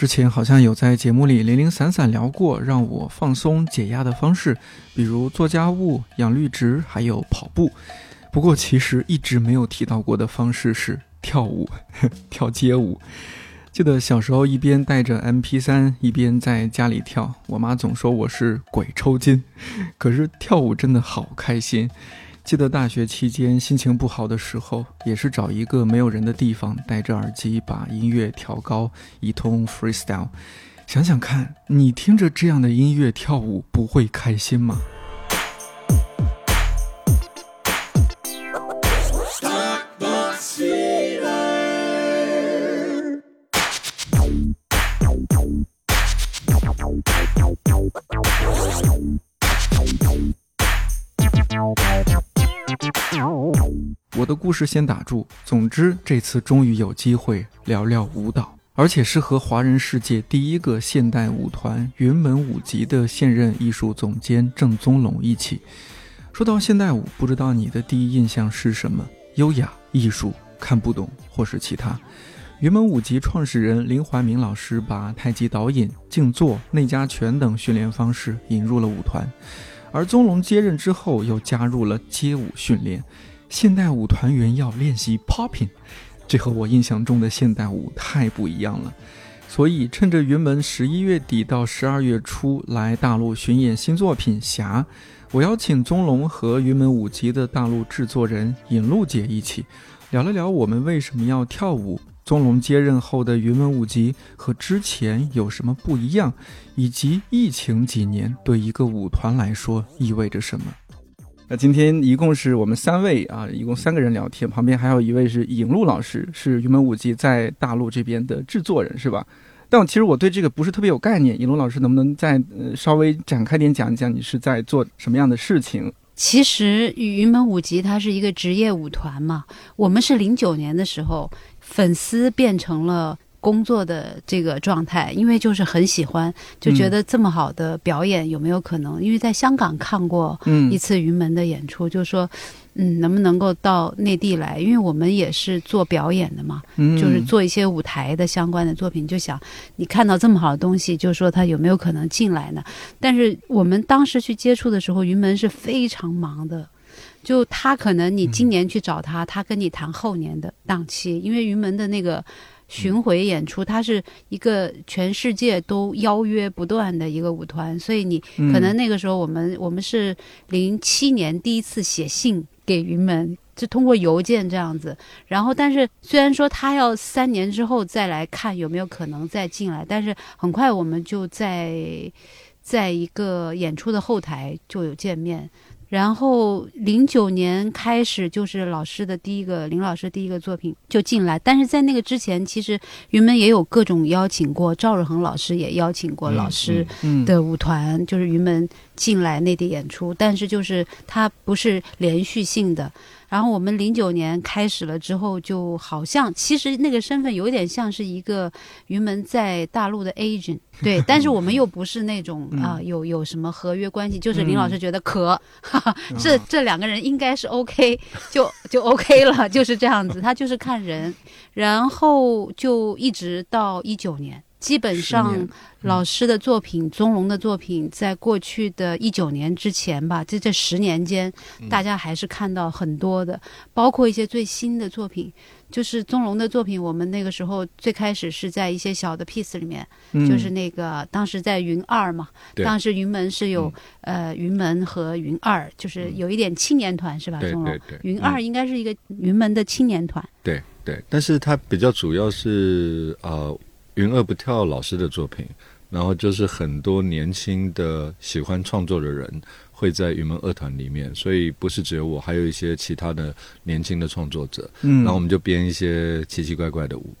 之前好像有在节目里零零散散聊过让我放松解压的方式，比如做家务、养绿植，还有跑步。不过其实一直没有提到过的方式是跳舞，跳街舞。记得小时候一边带着 MP3 一边在家里跳，我妈总说我是鬼抽筋。可是跳舞真的好开心。记得大学期间心情不好的时候，也是找一个没有人的地方，戴着耳机把音乐调高，一通 freestyle。想想看，你听着这样的音乐跳舞，不会开心吗？我的故事先打住。总之，这次终于有机会聊聊舞蹈，而且是和华人世界第一个现代舞团云门舞集的现任艺术总监郑宗龙一起。说到现代舞，不知道你的第一印象是什么？优雅、艺术、看不懂，或是其他？云门舞集创始人林怀民老师把太极导引、静坐、内家拳等训练方式引入了舞团。而宗龙接任之后，又加入了街舞训练。现代舞团员要练习 popping，这和我印象中的现代舞太不一样了。所以，趁着云门十一月底到十二月初来大陆巡演新作品《侠》，我邀请宗龙和云门舞集的大陆制作人尹露姐一起聊了聊我们为什么要跳舞。宗龙接任后的云门舞集和之前有什么不一样，以及疫情几年对一个舞团来说意味着什么？那今天一共是我们三位啊，一共三个人聊天，旁边还有一位是尹璐老师，是云门舞集在大陆这边的制作人，是吧？但其实我对这个不是特别有概念，尹璐老师能不能再呃稍微展开点讲一讲，你是在做什么样的事情？其实云门舞集它是一个职业舞团嘛，我们是零九年的时候。粉丝变成了工作的这个状态，因为就是很喜欢，就觉得这么好的表演有没有可能？因为在香港看过一次云门的演出，就说，嗯，能不能够到内地来？因为我们也是做表演的嘛，就是做一些舞台的相关的作品，就想你看到这么好的东西，就说他有没有可能进来呢？但是我们当时去接触的时候，云门是非常忙的。就他可能你今年去找他，他跟你谈后年的档期，因为云门的那个巡回演出，它是一个全世界都邀约不断的一个舞团，所以你可能那个时候我们我们是零七年第一次写信给云门，就通过邮件这样子，然后但是虽然说他要三年之后再来看有没有可能再进来，但是很快我们就在在一个演出的后台就有见面。然后零九年开始就是老师的第一个林老师第一个作品就进来，但是在那个之前，其实云门也有各种邀请过，赵日恒老师也邀请过老师的舞团，就是云门进来内地演出，但是就是它不是连续性的。然后我们零九年开始了之后，就好像其实那个身份有点像是一个云门在大陆的 agent，对，但是我们又不是那种啊有有什么合约关系，就是林老师觉得可，这这两个人应该是 OK，就就 OK 了，就是这样子，他就是看人，然后就一直到一九年。基本上，老师的作品、宗龙的作品，在过去的一九年之前吧，这这十年间，大家还是看到很多的，包括一些最新的作品。就是宗龙的作品，我们那个时候最开始是在一些小的 piece 里面，就是那个当时在云二嘛，当时云门是有呃云门和云二，就是有一点青年团是吧？宗龙，云二应该是一个云门的青年团。对对，但是它比较主要是呃。云二不跳老师的作品，然后就是很多年轻的喜欢创作的人会在云门二团里面，所以不是只有我，还有一些其他的年轻的创作者。嗯，然后我们就编一些奇奇怪怪的舞，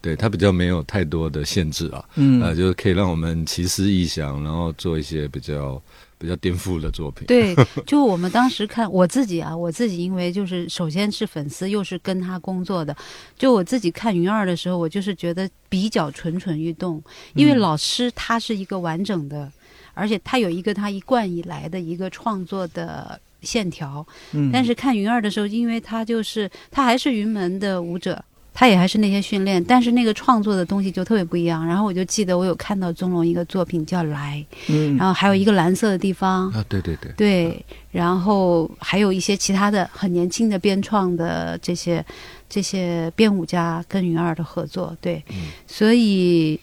对，它比较没有太多的限制啊，嗯呃，就是可以让我们奇思异想，然后做一些比较比较颠覆的作品。对，就我们当时看我自己啊，我自己因为就是首先是粉丝，又是跟他工作的，就我自己看云二的时候，我就是觉得比较蠢蠢欲动，因为嗯老师他是一个完整的，而且他有一个他一贯以来的一个创作的线条，嗯，但是看云儿的时候，因为他就是他还是云门的舞者。他也还是那些训练，但是那个创作的东西就特别不一样。然后我就记得我有看到宗龙一个作品叫《来》，嗯。然后还有一个蓝色的地方，啊，对对对，对，然后还有一些其他的很年轻的编创的这些这些编舞家跟云儿的合作，对，嗯。所以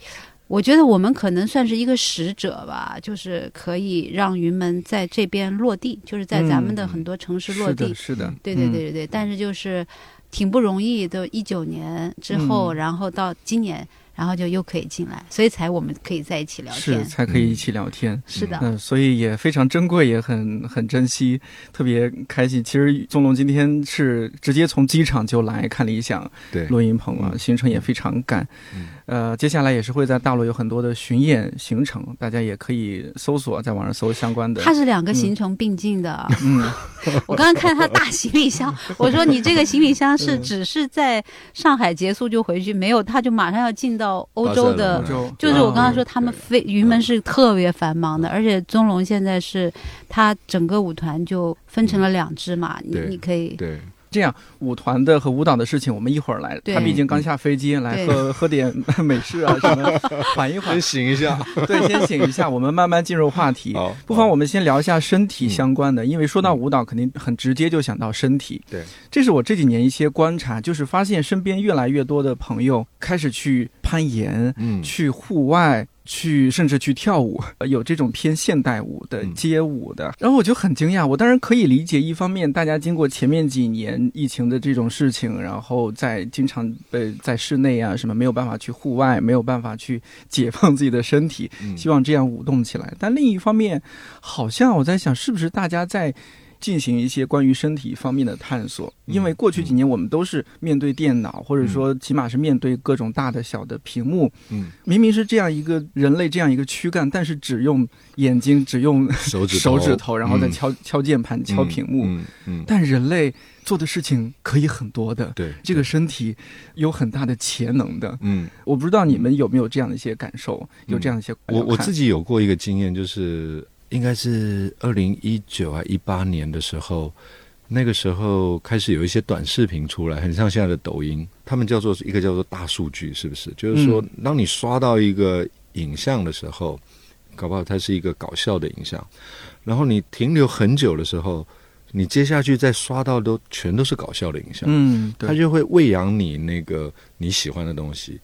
我觉得我们可能算是一个使者吧，就是可以让云门在这边落地，就是在咱们的很多城市落地，是的，是的，对对嗯。对对对，但是就是挺不容易的，一九年之后，嗯。然后到今年，然后就又可以进来，所以才我们可以在一起聊天是天，才可以一起聊天。是的，嗯，所以也非常珍贵，也很很珍惜，特别开心。其实宗龙今天是直接从机场就来看理想对，录音棚啊，嗯行程也非常赶。嗯呃，接下来也是会在大陆有很多的巡演行程，大家也可以搜索，在网上搜相关的。它是两个行程并进的。嗯，我刚刚看他大行李箱，我说你这个行李箱是嗯只是在上海结束就回去，没有，他就马上要进到欧洲的就是我刚刚说，嗯他们非云门是特别繁忙的，而且宗龙现在是他整个舞团就分成了两支嘛，你你可以对，这样舞团的和舞蹈的事情，我们一会儿来。对他毕竟刚下飞机，来喝喝点 美式啊什么，缓一缓先。醒一下。对，先醒一下，我们慢慢进入话题。不妨我们先聊一下身体嗯相关的，因为说到舞蹈，肯定很直接就想到身体。对，这是我这几年一些观察，就是发现身边越来越多的朋友开始去攀岩、嗯，去户外。去甚至去跳舞，呃有这种偏现代舞的、嗯街舞的，然后我就很惊讶。我当然可以理解，一方面大家经过前面几年疫情的这种事情，然后在经常被在室内啊什么没有办法去户外，没有办法去解放自己的身体，嗯希望这样舞动起来。但另一方面，好像我在想，是不是大家在进行一些关于身体方面的探索？因为过去几年我们都是面对电脑，或者说起码是面对各种大的小的屏幕，嗯，明明是这样一个人类这样一个躯干，但是只用眼睛，只用手指手指头，然后再嗯。敲、敲键盘、敲屏幕。嗯嗯，但人类做的事情可以很多的，对，这个身体有很大的潜能的。嗯，我不知道你们有没有这样的一些感受，有这样一些我我自己己有过一个经验，就是应该是二零一九啊一八年的时候，那个时候开始有一些短视频出来，很像现在的抖音，他们叫做一个叫做大数据，是不是？就是说，当你刷到一个影像的时候，搞不好它是一个搞笑的影像，然后你停留很久的时候，你接下去再刷到都全都是搞笑的影像。嗯，对，它就会喂养你那个你喜欢的东西。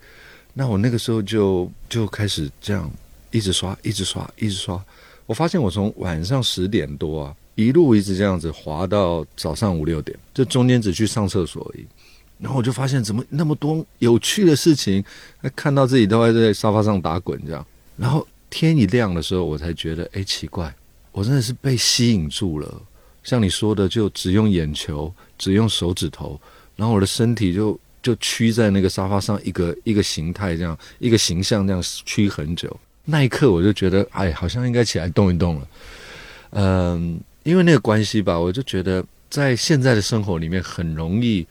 那我那个时候就就开始这样一直刷，一直刷，一直刷。我发现我从晚上十点多啊，一路一直这样子滑到早上五六点，这中间只去上厕所而已。然后我就发现怎么那么多有趣的事情，看到自己都还在沙发上打滚这样。然后天一亮的时候，我才觉得，哎，奇怪，我真的是被吸引住了。像你说的，就只用眼球，只用手指头，然后我的身体就就屈在那个沙发上，一个一个形态这样，一个形象这样屈很久。那一刻我就觉得，哎，好像应该起来动一动了。嗯，因为那个关系吧，我就觉得在现在的生活里面很容易，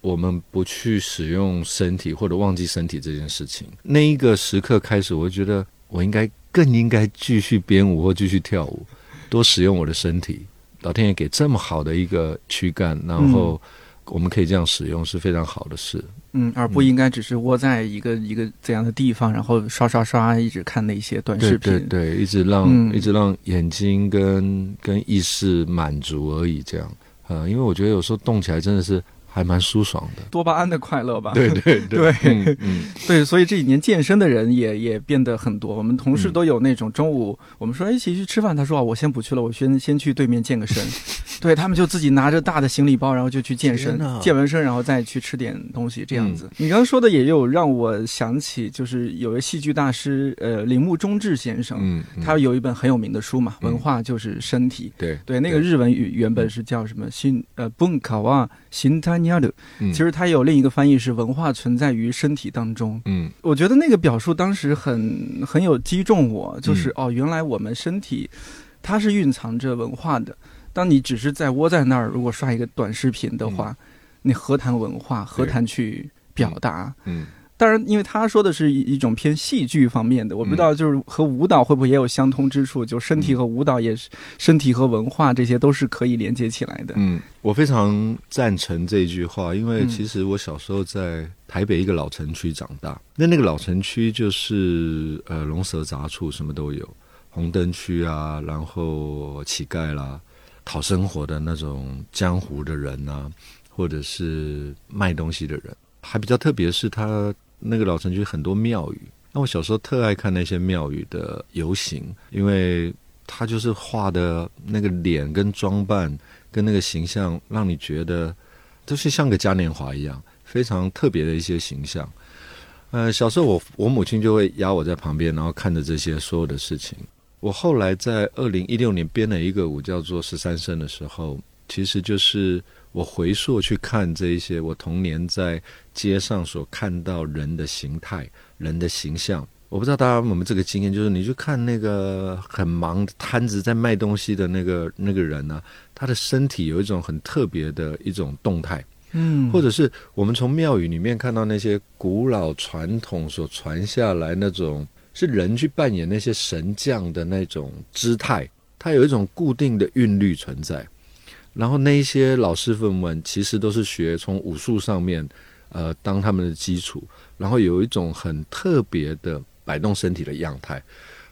我们不去使用身体或者忘记身体这件事情。那一个时刻开始，我就觉得我应该更应该继续编舞或继续跳舞，多使用我的身体。老天爷给这么好的一个躯干，然后我们可以这样使用，是非常好的事。嗯，而不应该只是窝在一个一个怎样的地方，然后刷刷刷一直看那些短视频。对对对，一直让、嗯一直让眼睛跟跟意识满足而已，这样。呃，因为我觉得有时候动起来真的是还蛮舒爽的。多巴胺的快乐吧。对对 对嗯嗯 对，所以这几年健身的人也也变得很多。我们同事嗯都有那种中午我们说哎一起去吃饭，他说啊我先不去了，我先先去对面健个身。对他们就自己拿着大的行李包，然后就去健身，健完身然后再去吃点东西，这样嗯子。你刚刚说的也有让我想起，就是有位戏剧大师呃铃木忠志先生，嗯，嗯他有一本很有名的书嘛，嗯文化就是身体。对对，那个日文语原本是叫什么新呃文化は身体其实它有另一个翻译是文化存在于身体当中。嗯我觉得那个表述当时很很有击中我，就是、哦，原来我们身体它是蕴藏着文化的。当你只是在窝在那儿，如果刷一个短视频的话，你何谈文化？何谈去表达？嗯当然，因为他说的是一一种偏戏剧方面的，我不知道就是和舞蹈会不会也有相通之处，就身体和舞蹈也是，身体和文化这些都是可以连接起来的。嗯，我非常赞成这一句话，因为嗯其实我小时候在台北一个老城区长大，那那个老城区就是呃龙蛇杂处，什么都有，红灯区啊，然后乞丐啦，讨生活的那种江湖的人呐、或者是卖东西的人，还比较特别是他那个老城区很多庙宇。那我小时候特爱看那些庙宇的游行，因为他就是画的那个脸跟装扮跟那个形象，让你觉得就是像个嘉年华一样，非常特别的一些形象。呃，小时候我我母亲就会压我在旁边，然后看着这些所有的事情。我后来在二零一六年编了一个舞叫做《十三声》的时候，其实就是我回溯去看这一些我童年在街上所看到人的形态、人的形象。我不知道大家有没有这个经验，就是你去看那个很忙的摊子在卖东西的那个那个人呢、他的身体有一种很特别的一种动态，嗯或者是我们从庙宇里面看到那些古老传统所传下来那种是人去扮演那些神将的那种姿态，它有一种固定的韵律存在。然后那一些老师傅们其实都是学从武术上面，呃，当他们的基础，然后有一种很特别的摆动身体的样态。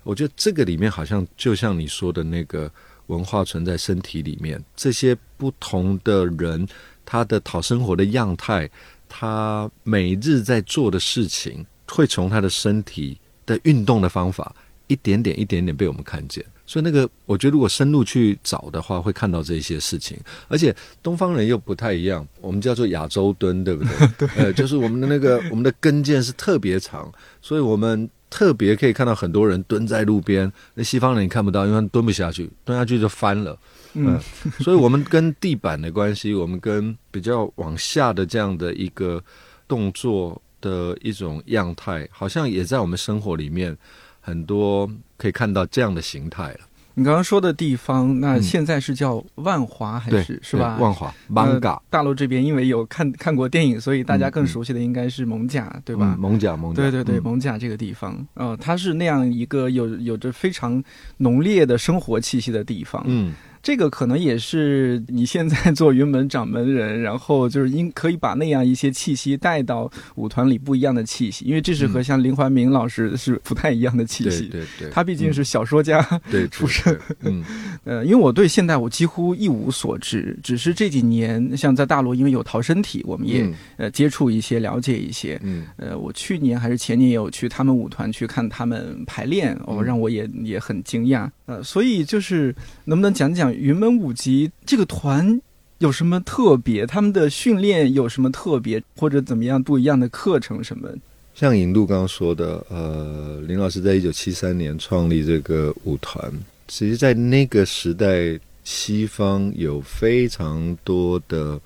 我觉得这个里面好像就像你说的那个文化存在身体里面，这些不同的人，他的讨生活的样态，他每日在做的事情，会从他的身体的运动的方法，一点点一点点被我们看见。所以那个，我觉得如果深入去找的话，会看到这些事情。而且东方人又不太一样，我们叫做亚洲蹲，对不对？对，呃，就是我们的那个我们的跟腱是特别长，所以我们特别可以看到很多人蹲在路边。那西方人你看不到，因为蹲不下去，蹲下去就翻了。嗯所以我们跟地板的关系，我们跟比较往下的这样的一个动作的一种样态，好像也在我们生活里面很多可以看到这样的形态了。你刚刚说的地方，那嗯现在是叫万华还对是，是吧？万华呃 manga 大陆这边因为有看看过电影，所以大家更熟悉的应该是蒙甲，对吧？嗯蒙甲蒙甲，对对对，嗯蒙甲这个地方，呃，它是那样一个有有着非常浓烈的生活气息的地方。嗯这个可能也是你现在做云门掌门人，然后就是应可以把那样一些气息带到舞团里不一样的气息，因为这是和像林怀民老师是不太一样的气息。对对，他毕竟是小说家，对出身，嗯。呃，因为我对现代舞几乎一无所知，只是这几年像在大陆，因为有逃身体，我们也、嗯。呃接触一些，了解一些。嗯。呃，我去年还是前年也有去他们舞团去看他们排练，哦，嗯。让我也也很惊讶。呃，所以就是能不能讲讲云门舞集这个团有什么特别？他们的训练有什么特别，或者怎么样不一样的课程什么？像尹路刚刚说的，呃，林老师在一九七三年创立这个舞团，其实，在那个时代，西方有非常多的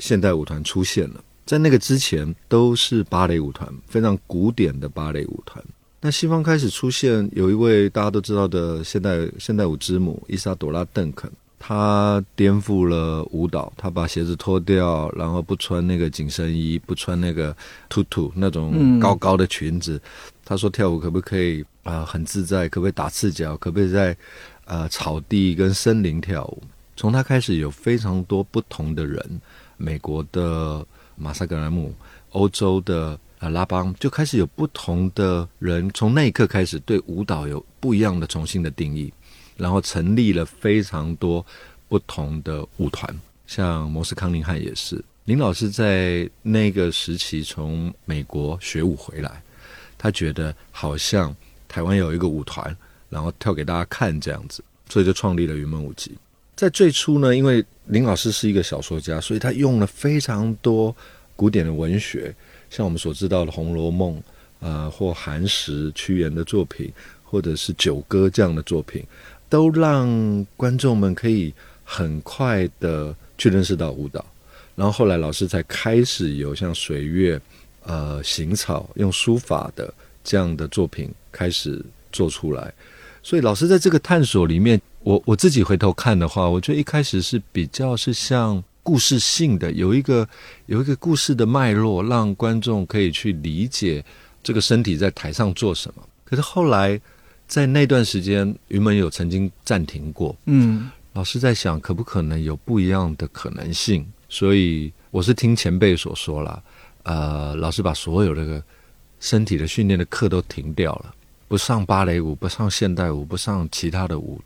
现代舞团出现了。在那个之前，都是芭蕾舞团，非常古典的芭蕾舞团。那西方开始出现有一位大家都知道的现代现代舞之母伊莎朵拉·邓肯，她颠覆了舞蹈，她把鞋子脱掉，然后不穿那个紧身衣，不穿那个兔兔那种嗯高高的裙子。她说跳舞可不可以啊、呃很自在？可不可以打赤脚？可不可以在呃草地跟森林跳舞？从她开始有非常多不同的人，美国的马萨格兰姆，欧洲的呃拉邦，就开始有不同的人，从那一刻开始对舞蹈有不一样的重新的定义，然后成立了非常多不同的舞团，像摩斯康宁汉也是。林老师在那个时期从美国学舞回来，他觉得好像台湾有一个舞团，然后跳给大家看这样子，所以就创立了云门舞集。在最初呢，因为林老师是一个小说家，所以他用了非常多古典的文学，像我们所知道的《红楼梦》呃，或寒食、屈原的作品，或者是九歌这样的作品，都让观众们可以很快的去认识到舞蹈，然后后来老师才开始有像水月、呃行草用书法的这样的作品开始做出来。所以老师在这个探索里面，我我自己回头看的话，我觉得一开始是比较是像故事性的，有一个有一个故事的脉络，让观众可以去理解这个身体在台上做什么。可是后来在那段时间，云门有曾经暂停过，嗯。老师在想可不可能有不一样的可能性，所以我是听前辈所说了，呃，老师把所有的身体的训练的课都停掉了，不上芭蕾舞，不上现代舞，不上其他的舞，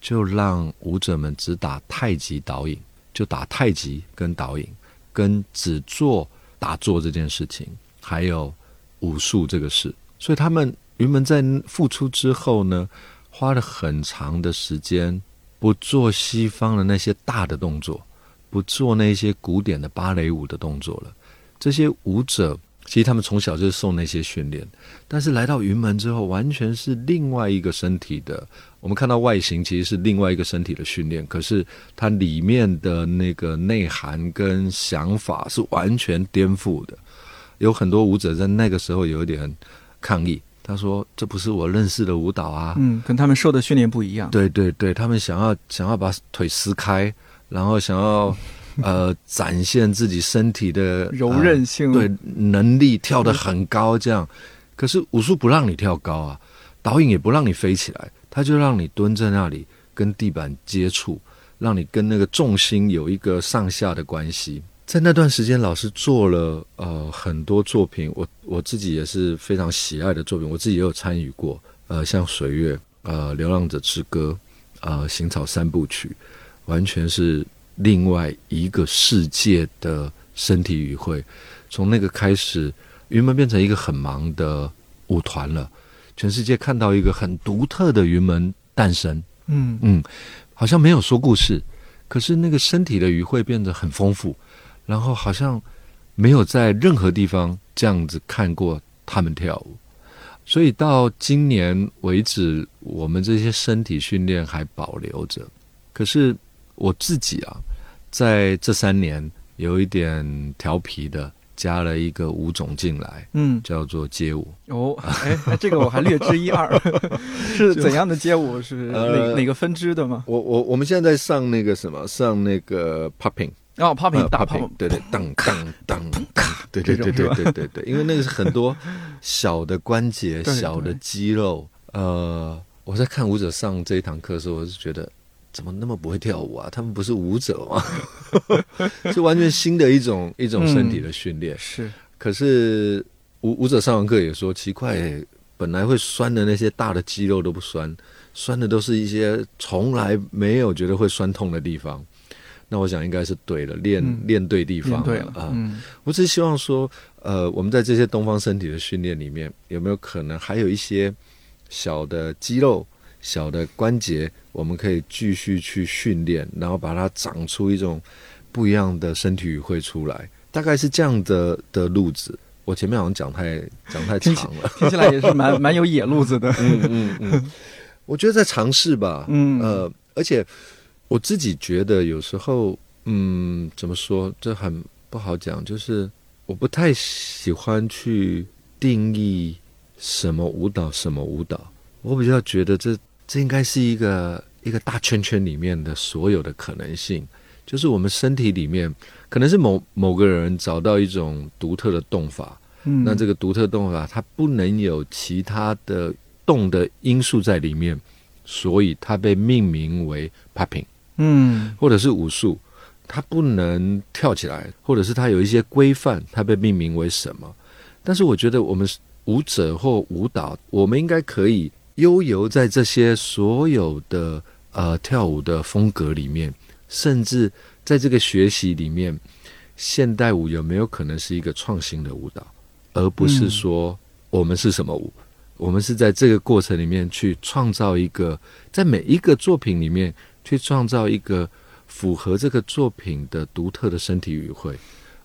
就让舞者们只打太极导引，就打太极跟导引，跟只做打坐这件事情，还有武术这个事。所以他们云门在复出之后呢，花了很长的时间。不做西方的那些大的动作，不做那些古典的芭蕾舞的动作了。这些舞者其实他们从小就受那些训练，但是来到云门之后，完全是另外一个身体的。我们看到外形其实是另外一个身体的训练，可是它里面的那个内涵跟想法是完全颠覆的。有很多舞者在那个时候有一点抗议。他说：“这不是我认识的舞蹈啊，嗯，跟他们受的训练不一样。对对对，他们想要想要把腿撕开，然后想要呃 展现自己身体的柔韧性，对能力跳得很高，这样。可是武术不让你跳高啊，导演也不让你飞起来，他就让你蹲在那里跟地板接触，让你跟那个重心有一个上下的关系。在那段时间，老师做了呃很多作品，我我自己也是非常喜爱的作品，我自己也有参与过，呃，像水月，呃，流浪者之歌，呃，行草三部曲，完全是另外一个世界的身体语汇。从那个开始，云门变成一个很忙的舞团了，全世界看到一个很独特的云门诞生。嗯嗯，好像没有说故事，可是那个身体的鱼会变得很丰富。然后好像没有在任何地方这样子看过他们跳舞，所以到今年为止，我们这些身体训练还保留着。可是我自己啊，在这三年有一点调皮的，加了一个舞种进来，嗯，叫做街舞。哦，哎，这个我还略知一二，是怎样的街舞？是哪哪个分支的吗？我我我们现在在上那个什么，上那个 popping。哦，popping 大 popping，对对，当当当当，对对对对对对对，因为那个是很多小的关节、小的肌肉。呃，我在看舞者上这一堂课的时候，我是觉得怎么那么不会跳舞啊？他们不是舞者吗？是完全新的一种一种身体的训练。是，可是舞舞者上完课也说奇怪，本来会酸的那些大的肌肉都不酸，酸的都是一些从来没有觉得会酸痛的地方。那我想应该是对了，练练对地方了啊！我只是希望说，呃，我们在这些东方身体的训练里面，有没有可能还有一些小的肌肉、小的关节，我们可以继续去训练，然后把它长出一种不一样的身体语汇出来，大概是这样的的路子。我前面好像讲太讲太长了，听起来也是蛮蛮有野路子的。嗯嗯嗯，我觉得在尝试吧。嗯呃，而且。我自己觉得有时候，嗯，怎么说？这很不好讲。就是我不太喜欢去定义什么舞蹈，什么舞蹈。我比较觉得这这应该是一个一个大圈圈里面的所有的可能性。就是我们身体里面，可能是某某个人找到一种独特的动法，嗯，那这个独特动法它不能有其他的动的因素在里面，所以它被命名为 popping。嗯，或者是武术，它不能跳起来，或者是它有一些规范，它被命名为什么？但是我觉得我们舞者或舞蹈，我们应该可以悠游在这些所有的呃跳舞的风格里面，甚至在这个学习里面，现代舞有没有可能是一个创新的舞蹈，而不是说我们是什么舞？我们是在这个过程里面去创造一个，在每一个作品里面。去创造一个符合这个作品的独特的身体语汇，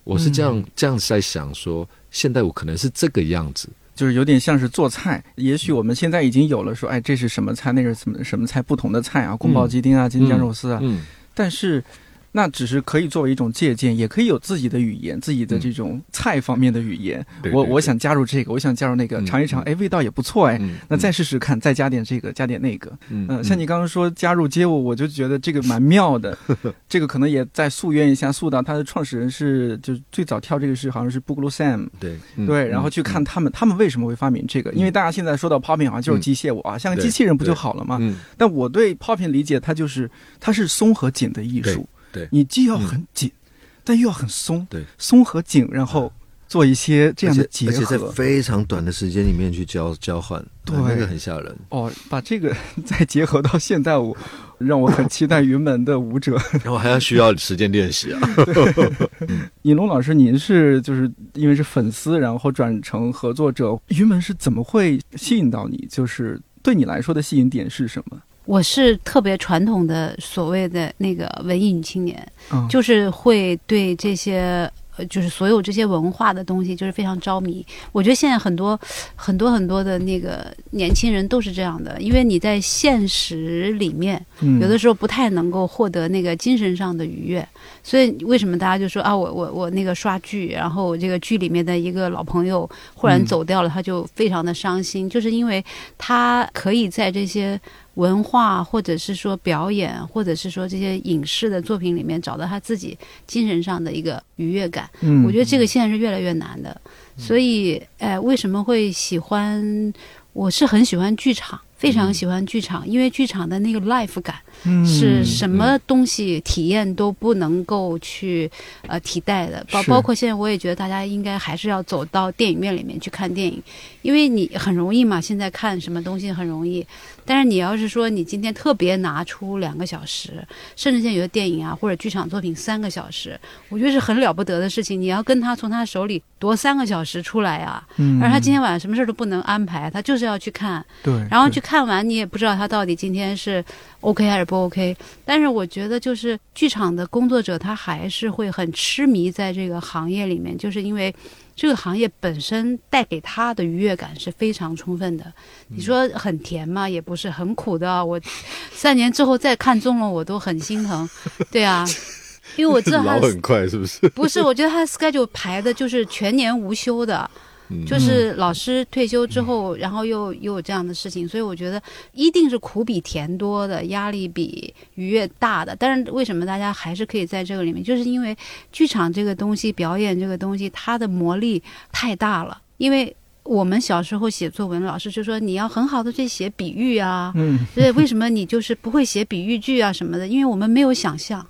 我是这样这样在想说，现代舞可能是这个样子，就是有点像是做菜。也许我们现在已经有了说，哎，这是什么菜，那是什么什么菜，不同的菜啊，宫保鸡丁啊，京酱肉丝啊。嗯。但是，那只是可以作为一种借鉴，也可以有自己的语言，自己的这种菜方面的语言。我我想加入这个，我想加入那个，嗯尝一尝，哎，味道也不错哎。嗯那再试试看，再加点这个，加点那个。嗯嗯，像你刚刚说加入街舞，我就觉得这个蛮妙的。这个可能也在溯源一下，溯到它的创始人是，就最早跳这个是好像是 Boogaloo Sam，对嗯对，然后去看他们，他们为什么会发明这个？因为大家现在说到 popping 好像就是机械舞啊，像个机器人不就好了吗？嗯但我对 popping 理解，它就是它是松和紧的艺术。你既要很紧，但又要很松。对，松和紧，然后做一些这样的结而且而且在合。非常短的时间里面去交交换，对那个很吓人。哦，把这个再结合到现代舞，让我很期待云门的舞者。然后还要需要时间练习啊。尹龙老师，您是就是因为是粉丝，然后转成合作者，云门是怎么会吸引到你？就是对你来说的吸引点是什么？我是特别传统的所谓的那个文艺女青年，嗯，就是会对这些。呃，就是所有这些文化的东西，就是非常着迷。我觉得现在很多、很多、很多的那个年轻人都是这样的，因为你在现实里面，嗯有的时候不太能够获得那个精神上的愉悦，所以为什么大家就说啊，我我我那个刷剧，然后我这个剧里面的一个老朋友忽然嗯走掉了，他就非常的伤心，就是因为他可以在这些文化或者是说表演，或者是说这些影视的作品里面找到他自己精神上的一个愉悦感。嗯，我觉得这个现在是越来越难的，所以，呃，为什么会喜欢？我是很喜欢剧场，非常喜欢剧场，因为剧场的那个 life 感嗯是什么东西体验都不能够去呃替代的。包包括现在，我也觉得大家应该还是要走到电影院里面去看电影，因为你很容易嘛，现在看什么东西很容易。但是你要是说你今天特别拿出两个小时，甚至现在有的电影啊或者剧场作品三个小时，我觉得是很了不得的事情。你要跟他从他手里夺三个小时出来啊，嗯，而他今天晚上什么事儿都不能安排，他就是要去看，对，然后去看完，你也不知道他到底今天是 OK 还是不 OK。但是我觉得，就是剧场的工作者，他还是会很痴迷在这个行业里面，就是因为这个行业本身带给他的愉悦感是非常充分的。你说很甜吗？也不是，很苦的啊。我三年之后再看中了，我都很心疼。对啊，因为我知道他老很快是不是？不是，我觉得他的 schedule 排的就是全年无休的。嗯就是老师退休之后，然后又又有这样的事情，所以我觉得一定是苦比甜多的，压力比愉悦大的。但是为什么大家还是可以在这个里面？就是因为剧场这个东西，表演这个东西，它的魔力太大了。因为我们小时候写作文，老师就说你要很好的去写比喻啊，嗯对，为什么你就是不会写比喻句啊什么的？因为我们没有想象。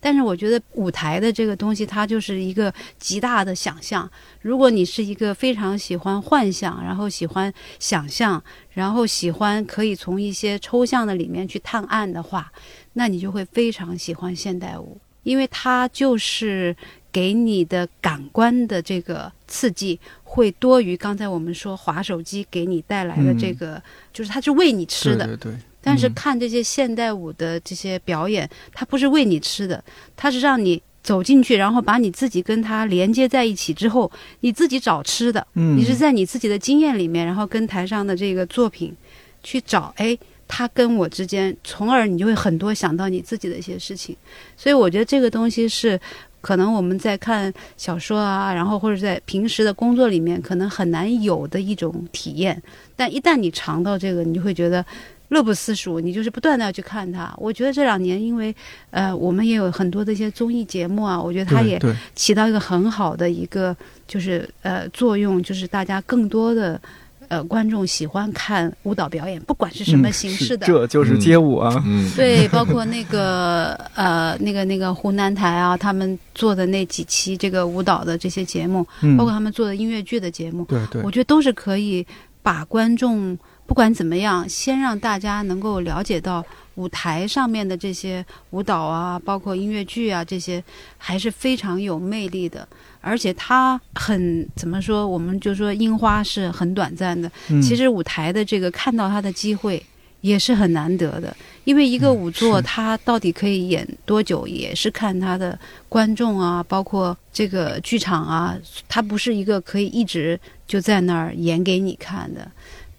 但是我觉得舞台的这个东西，它就是一个极大的想象。如果你是一个非常喜欢幻想，然后喜欢想象，然后喜欢可以从一些抽象的里面去探案的话，那你就会非常喜欢现代舞，因为它就是给你的感官的这个刺激会多于刚才我们说滑手机给你带来的这个，就是它是喂你吃的。对对对，但是嗯看这些现代舞的这些表演，它不是喂你吃的，它是让你走进去，然后把你自己跟它连接在一起之后，你自己找吃的。嗯，你是在你自己的经验里面，然后跟台上的这个作品去找，哎，他跟我之间，从而你就会很多想到你自己的一些事情。所以我觉得这个东西是。可能我们在看小说啊，然后或者在平时的工作里面，可能很难有的一种体验。但一旦你尝到这个，你就会觉得乐不思蜀，你就是不断的要去看它。我觉得这两年，因为呃，我们也有很多的一些综艺节目啊，我觉得它也起到一个很好的一个就是呃作用，就是大家更多的呃观众喜欢看舞蹈表演，不管是什么形式的。这就是街舞啊。嗯，对，包括那个呃，那个那个湖南台啊，他们做的那几期这个舞蹈的这些节目，嗯，包括他们做的音乐剧的节目，对对我，觉得都是可以把观众不管怎么样，先让大家能够了解到舞台上面的这些舞蹈啊，包括音乐剧啊，这些还是非常有魅力的。而且它很怎么说？我们就说樱花是很短暂的，嗯其实舞台的这个看到它的机会也是很难得的，因为一个嗯舞作是它到底可以演多久，也是看它的观众啊，包括这个剧场啊，它不是一个可以一直就在那儿演给你看的。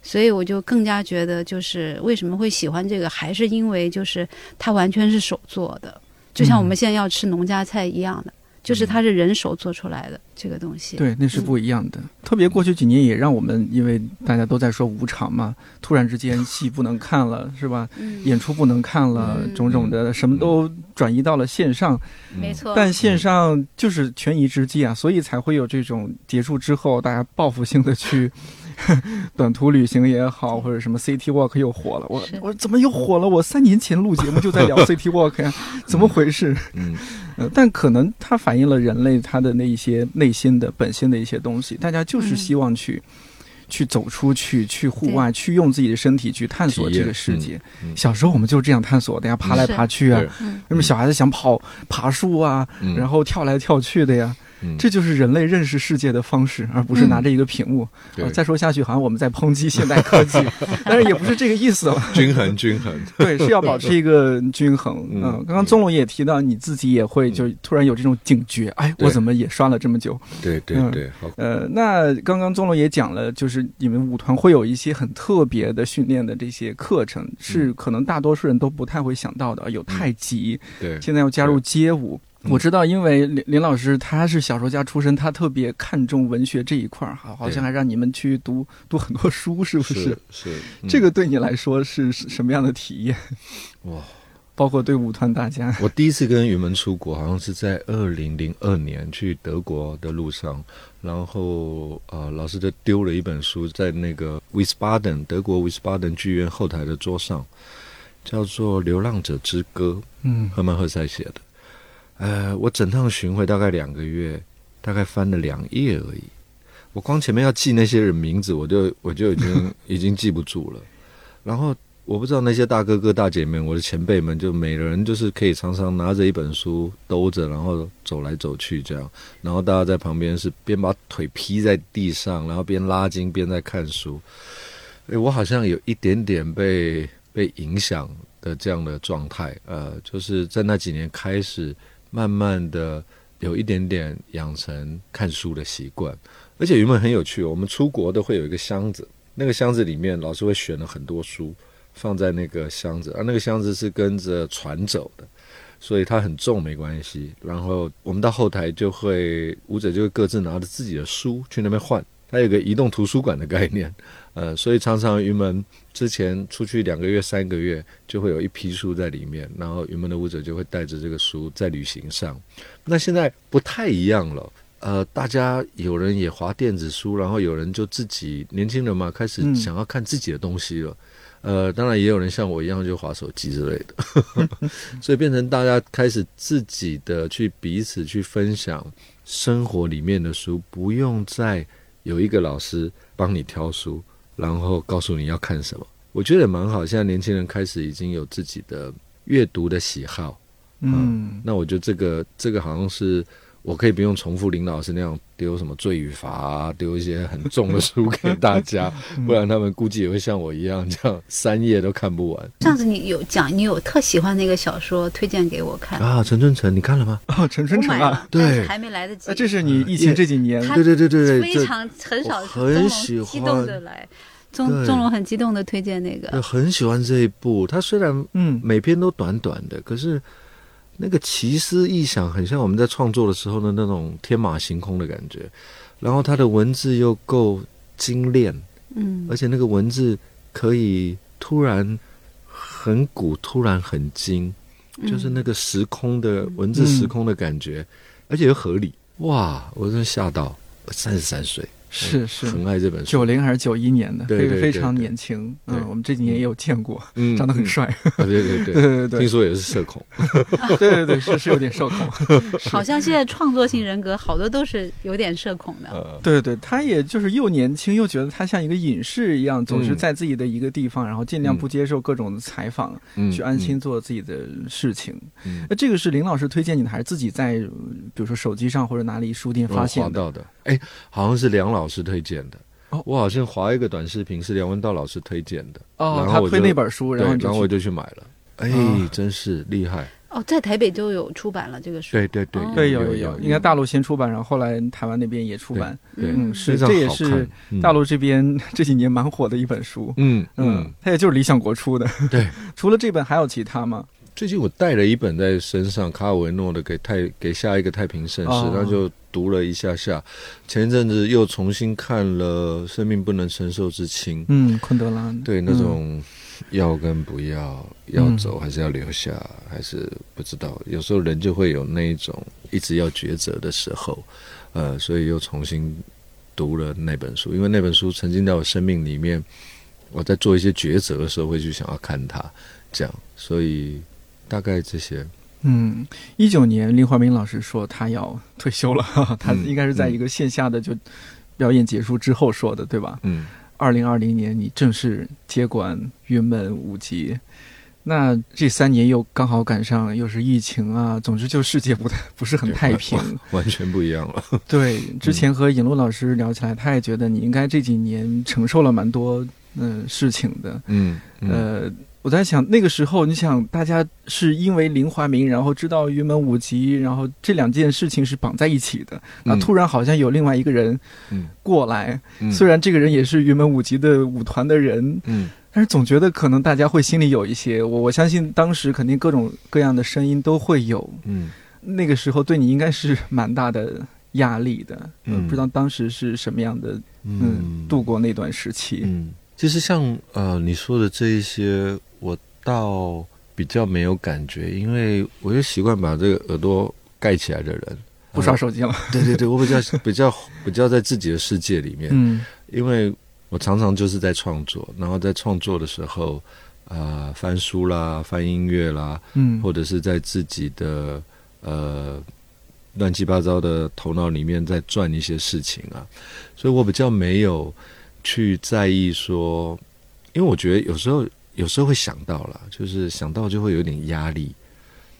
所以我就更加觉得，就是为什么会喜欢这个，还是因为就是它完全是手做的。就像我们现在要吃农家菜一样的，就是它是人手做出来的这个东西。对，那是不一样的。特别过去几年也让我们，因为大家都在说无常嘛，突然之间戏不能看了，是吧？嗯，演出不能看了，嗯种种的什么都转移到了线上。没错。但线上就是权宜之计啊，所以才会有这种结束之后大家报复性的去 短途旅行也好，或者什么 City Walk 又火了。我我怎么又火了？我三年前录节目 就在聊 City Walk 呀，怎么回事？嗯。呃，但可能它反映了人类他的那一些内心的本心的一些东西，大家就是希望去、去走出去，去户外，去用自己的身体去探索这个世界。嗯。小时候我们就是这样探索的呀，爬来爬去啊那么小孩子想跑爬树啊，嗯。然后跳来跳去的呀，嗯。这就是人类认识世界的方式，而不是拿着一个屏幕。对。呃再说下去，好像我们在抨击现代科技，但是也不是这个意思了。均衡均衡，对，是要保持一个均衡。嗯。嗯，刚刚宗龙也提到，你自己也会就突然有这种警觉，哎，我怎么也刷了这么久？对对嗯。对，好，呃，那刚刚宗龙也讲了，就是你们舞团会有一些很特别的训练的这些课程，是可能大多数人都不太会想到的，有太极，对。现在要加入街舞。嗯我知道，因为林林老师他是小说家出身，他特别看重文学这一块儿，好，好像还让你们去读读很多书，是不是？是这个对你来说是是什么样的体验？哇。包括对舞团大家，我第一次跟云门出国，好像是在二零零二年去德国的路上，然后呃，老师就丢了一本书在那个 Wiesbaden 德国 Wiesbaden 剧院后台的桌上，叫做《流浪者之歌》，嗯赫曼赫塞写的。呃，我整趟巡回大概两个月，大概翻了两页而已。我光前面要记那些人名字，我就我就已经已经记不住了。然后我不知道那些大哥哥大姐们，我的前辈们，就每人就是可以常常拿着一本书兜着，然后走来走去这样。然后大家在旁边是边把腿劈在地上，然后边拉筋边在看书。诶，我好像有一点点被被影响的这样的状态。呃，就是在那几年开始，慢慢的有一点点养成看书的习惯。而且原本很有趣，我们出国都会有一个箱子，那个箱子里面老师会选了很多书放在那个箱子，而那个箱子是跟着船走的，所以它很重没关系。然后我们到后台就会舞者就会各自拿着自己的书去那边换，它有个移动图书馆的概念，呃，所以常常云门之前出去两个月、三个月，就会有一批书在里面，然后云门的舞者就会带着这个书在旅行上。那现在不太一样了。呃，大家有人也划电子书，然后有人就自己年轻人嘛，开始嗯想要看自己的东西了。呃，当然也有人像我一样就划手机之类的，所以变成大家开始自己的去彼此去分享生活里面的书，不用再有一个老师帮你挑书，然后告诉你要看什么。我觉得也蛮好，现在年轻人开始已经有自己的阅读的喜好。嗯那我觉得这个这个好像是我可以不用重复林老师那样丢什么罪与罚、啊，丢一些很重的书给大家，不然他们估计也会像我一样，这样三页都看不完上次你有讲，你有特喜欢那个小说，推荐给我看。啊！陈春成，你看了吗？哦，陈春成啊，对还没来得及。啊，这是你疫情这几年对对对对对，非常很少很喜激动欢的来，钟对钟龙很激动的推荐那个。很喜欢这一部。他虽然嗯每篇都短短的，可是那个奇思异想，很像我们在创作的时候的那种天马行空的感觉。然后他的文字又够精炼，嗯而且那个文字可以突然很古，突然很精，就是那个时空的文字时空的感觉，而且又合理。哇！我真的吓到，三十三岁，是是很爱这本书。九零还是九一年的，对对对非非常年轻。嗯，我们这几年也有见过，嗯长得很帅。啊，对对对 对对对听说也是社恐。对对对，是是有点社恐。好像现在创作性人格好多都是有点社恐的。呃，对对，他也就是又年轻，又觉得他像一个隐士一样，总是嗯在自己的一个地方，然后尽量不接受各种的采访，嗯去安心做自己的事情。嗯那这个是林老师推荐你的，还是自己在呃比如说手机上或者哪里书店发现到的，哎，好像是梁老师推荐的。哦我好像划一个短视频是梁文道老师推荐的，哦，他推然后我推那本书，然后然后我就去。买了。哎啊，真是厉害！哦，在台北就有出版了这个书。对对对有有有，应该大陆先出版，然后后来台湾那边也出版。对嗯，是，这也是大陆这边这几年蛮火的一本书。嗯嗯嗯，，它也就是理想国出的。对，除了这本还有其他吗？最近我带了一本在身上，卡尔维诺的《给太给下一个太平盛世》，哦然后就读了一下下。前一阵子又重新看了《生命不能承受之轻》，嗯，昆德拉，对那种要跟不要，要走还是要留下，还是不知道。有时候人就会有那一种一直要抉择的时候，呃，所以又重新读了那本书，因为那本书曾经在我生命里面，我在做一些抉择的时候会去想要看它，这样，所以大概这些。嗯，一九年林怀民老师说他要退休了，他嗯应该是在一个线下的就表演结束之后说的，对吧？嗯，二零二零年你正式接管云门舞集，那这三年又刚好赶上又是疫情啊，总之就世界不太不是很太平。完全不一样了。对，之前和尹璐老师聊起来，他也觉得你应该这几年承受了蛮多嗯、呃事情的。嗯，嗯呃，我在想那个时候，你想大家是因为林怀民，然后知道云门舞集，然后这两件事情是绑在一起的。那嗯突然好像有另外一个人嗯过来，嗯虽然这个人也是云门舞集的舞团的人，嗯但是总觉得可能大家会心里有一些，我我相信当时肯定各种各样的声音都会有。嗯那个时候对你应该是蛮大的压力的。呃嗯不知道当时是什么样的嗯嗯度过那段时期。嗯，其实像呃你说的这一些，我倒比较没有感觉，因为我就习惯把这个耳朵盖起来的人，不刷手机了。对对对，我比较比较 比较在自己的世界里面，嗯因为我常常就是在创作，然后在创作的时候，啊、翻书啦，翻音乐啦，嗯或者是在自己的呃乱七八糟的头脑里面在转一些事情啊，所以我比较没有去在意说，因为我觉得有时候有时候会想到了，就是想到就会有点压力，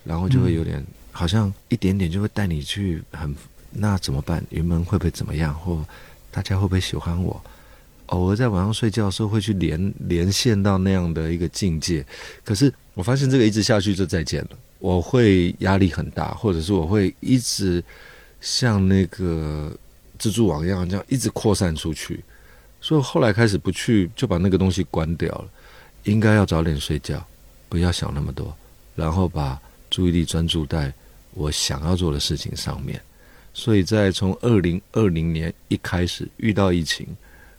然后就会有点、好像一点点就会带你去很那怎么办？云门会不会怎么样？或大家会不会喜欢我？偶尔在晚上睡觉的时候会去连连线到那样的一个境界，可是我发现这个一直下去就再见了，我会压力很大，或者是我会一直像那个蜘蛛网一样这样一直扩散出去，所以后来开始不去，就把那个东西关掉了。应该要早点睡觉，不要想那么多，然后把注意力专注在我想要做的事情上面。所以在从二零二零年一开始遇到疫情，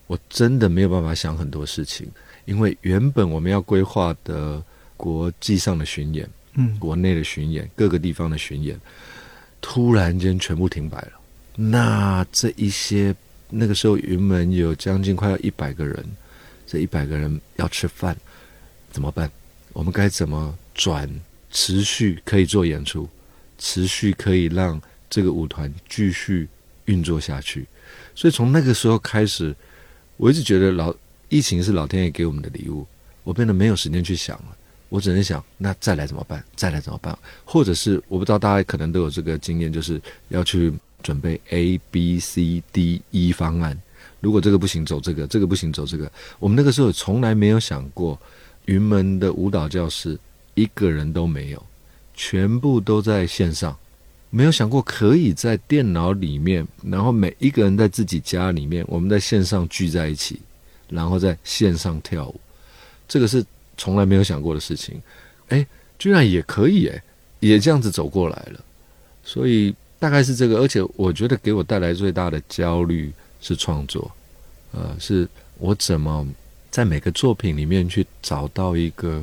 我真的没有办法想很多事情，因为原本我们要规划的国际上的巡演、嗯国内的巡演、各个地方的巡演，突然间全部停摆了。那这一些那个时候云门有将近快要一百个人，这一百个人要吃饭，怎么办？我们该怎么转持续可以做演出，持续可以让这个舞团继续运作下去？所以从那个时候开始，我一直觉得老疫情是老天爷给我们的礼物，我变得没有时间去想了。我只能想，那再来怎么办？再来怎么办？或者是我不知道大家可能都有这个经验，就是要去准备 A、B、C、D、E 方案。如果这个不行，走这个；这个不行，走这个。我们那个时候从来没有想过，云门的舞蹈教室一个人都没有，全部都在线上。没有想过可以在电脑里面，然后每一个人在自己家里面，我们在线上聚在一起，然后在线上跳舞。这个是从来没有想过的事情。哎，居然也可以哎，也这样子走过来了。所以大概是这个，而且我觉得给我带来最大的焦虑是创作，呃，是我怎么在每个作品里面去找到一个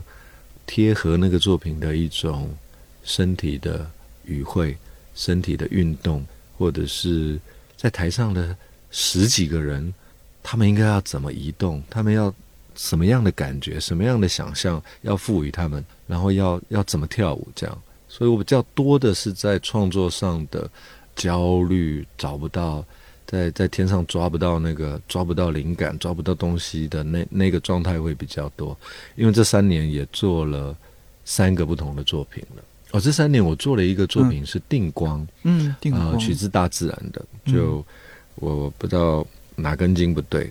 贴合那个作品的一种身体的语汇、身体的运动，或者是在台上的十几个人，他们应该要怎么移动，他们要什么样的感觉、什么样的想象要赋予他们，然后要要怎么跳舞，这样。所以我比较多的是在创作上的焦虑，找不到在在天上抓不到那个抓不到灵感、抓不到东西的那那个状态会比较多。因为这三年也做了三个不同的作品了。哦，这三年我做了一个作品是定光，嗯，定啊、光取自大自然的。嗯就、我不知道哪根筋不对，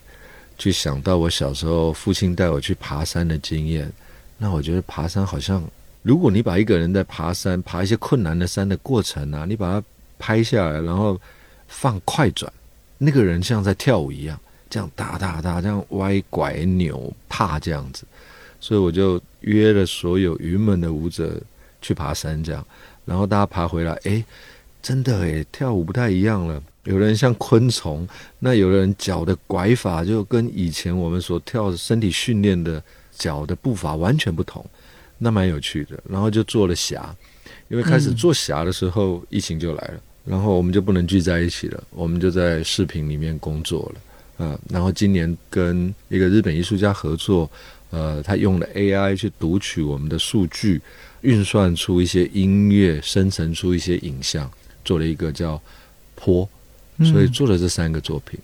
去想到我小时候父亲带我去爬山的经验。那我觉得爬山好像，如果你把一个人在爬山、爬一些困难的山的过程啊，你把它拍下来，然后放快转，那个人像在跳舞一样，这样哒哒哒，这样歪拐扭踏这样子。所以我就约了所有云门的舞者去爬山这样，然后大家爬回来，哎，真的哎，跳舞不太一样了。有人像昆虫，那有的人脚的拐法就跟以前我们所跳身体训练的脚的步伐完全不同，那蛮有趣的。然后就做了侠，因为开始做侠的时候，疫情就来了，然后我们就不能聚在一起了，我们就在视频里面工作了。嗯，然后今年跟一个日本艺术家合作，呃，他用了 AI 去读取我们的数据，运算出一些音乐，生成出一些影像，做了一个叫坡。所以做了这三个作品。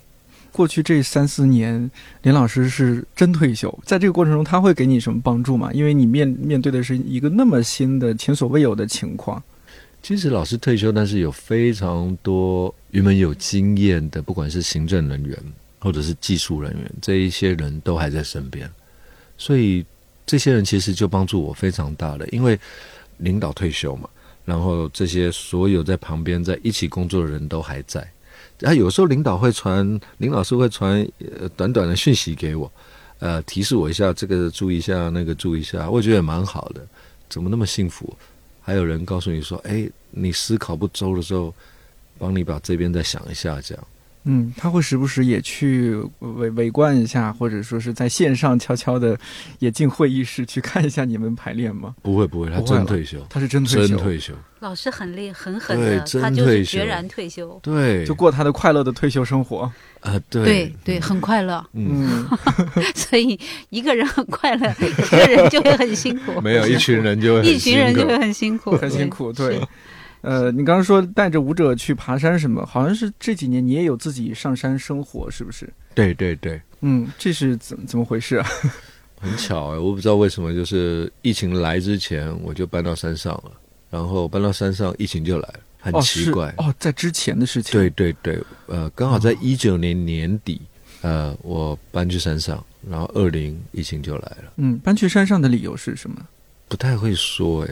过去这三四年，林老师是真退休。在这个过程中，他会给你什么帮助吗？因为你面面对的是一个那么新的、前所未有的情况。其实老师退休，但是有非常多原本有经验的，不管是行政人员或者是技术人员，这一些人都还在身边。所以这些人其实就帮助我非常大的，因为领导退休嘛，然后这些所有在旁边在一起工作的人都还在。啊，有时候领导会传，林老师会传呃短短的讯息给我，呃提示我一下这个注意一下，那个注意一下，我觉得也蛮好的。怎么那么幸福？还有人告诉你说，哎，你思考不周的时候，帮你把这边再想一下，这样。嗯，他会时不时也去围围观一下，或者说是在线上悄悄的也进会议室去看一下你们排练吗？不会不会，他真退休，他是真退休，真退休。老师很厉很狠的，他就是决然退休，对，就过他的快乐的退休生活。啊，对。对对，很快乐，嗯，所以一个人很快乐，一个人就会很辛苦，没有一群人就会一群人就会很辛苦，很辛苦，对。呃，你刚刚说带着舞者去爬山什么？好像是这几年你也有自己上山生活，是不是？对对对，嗯，这是怎怎么回事啊？很巧哎，我不知道为什么，就是疫情来之前我就搬到山上了，然后搬到山上，疫情就来了，很奇怪哦，在之前的事情。对对对，呃，刚好在一九年年底，呃，我搬去山上，然后二零疫情就来了。嗯，搬去山上的理由是什么？不太会说哎。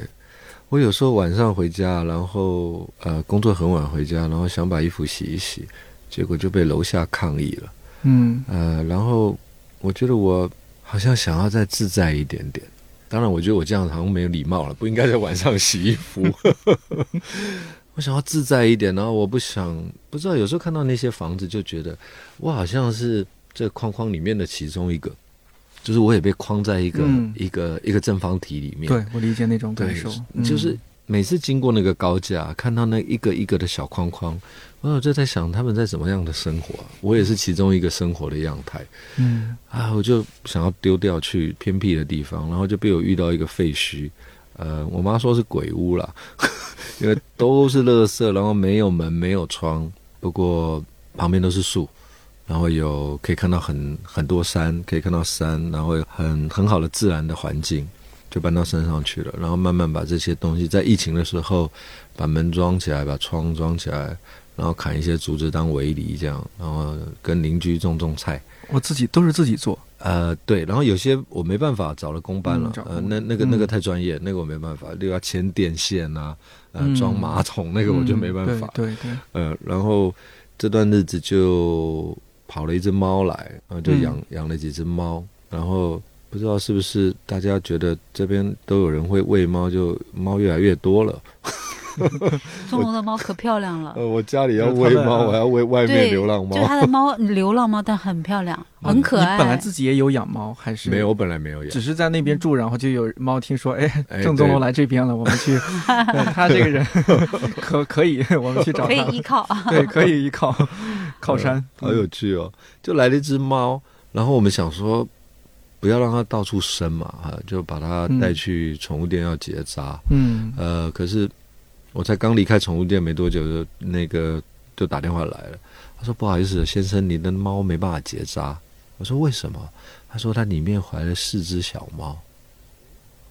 我有时候晚上回家，然后呃工作很晚回家，然后想把衣服洗一洗，结果就被楼下抗议了。嗯，呃，然后我觉得我好像想要再自在一点点。当然，我觉得我这样好像没有礼貌了，不应该在晚上洗衣服。我想要自在一点，然后我不想不知道有时候看到那些房子，就觉得我好像是这框框里面的其中一个。就是我也被框在一个一个一个正方体里面，对我理解那种感受。就是每次经过那个高架，看到那一个一个的小框框，我就在想他们在怎么样的生活。我也是其中一个生活的样态。嗯啊，我就想要丢掉去偏僻的地方，然后就被我遇到一个废墟。呃，我妈说是鬼屋啦，因为都是垃圾，然后没有门，没有窗，不过旁边都是树。然后有可以看到很很多山，可以看到山，然后很很好的自然的环境，就搬到山上去了。然后慢慢把这些东西，在疫情的时候，把门装起来，把窗装起来，然后砍一些竹子当围篱，这样，然后跟邻居种种菜。我自己都是自己做，呃，对。然后有些我没办法找了工班了，呃，那那个那个太专业，那个我没办法，又要牵电线啊，呃，装马桶，那个我就没办法。对对。呃，然后这段日子就。跑了一只猫来，然后就养养了几只猫，然后不知道是不是大家觉得这边都有人会喂猫，就猫越来越多了。钟龙的猫可漂亮了。呃，我家里要喂猫，我要喂外面流浪猫。就他的猫流浪猫，但很漂亮，很可爱。你本来自己也有养猫还是？没有，我本来没有养，只是在那边住，然后就有猫听说，哎，郑宗龙来这边了，我们去。他这个人可可以，我们去找他。可以依靠。对，可以依靠，靠山。好有趣哦！就来了一只猫，然后我们想说，不要让它到处生嘛，哈，就把它带去宠物店要结扎。嗯，呃，可是。我才刚离开宠物店没多久，就那个就打电话来了。他说：“不好意思，先生，你的猫没办法结扎。”我说：“为什么？”他说：“它里面怀了四只小猫。”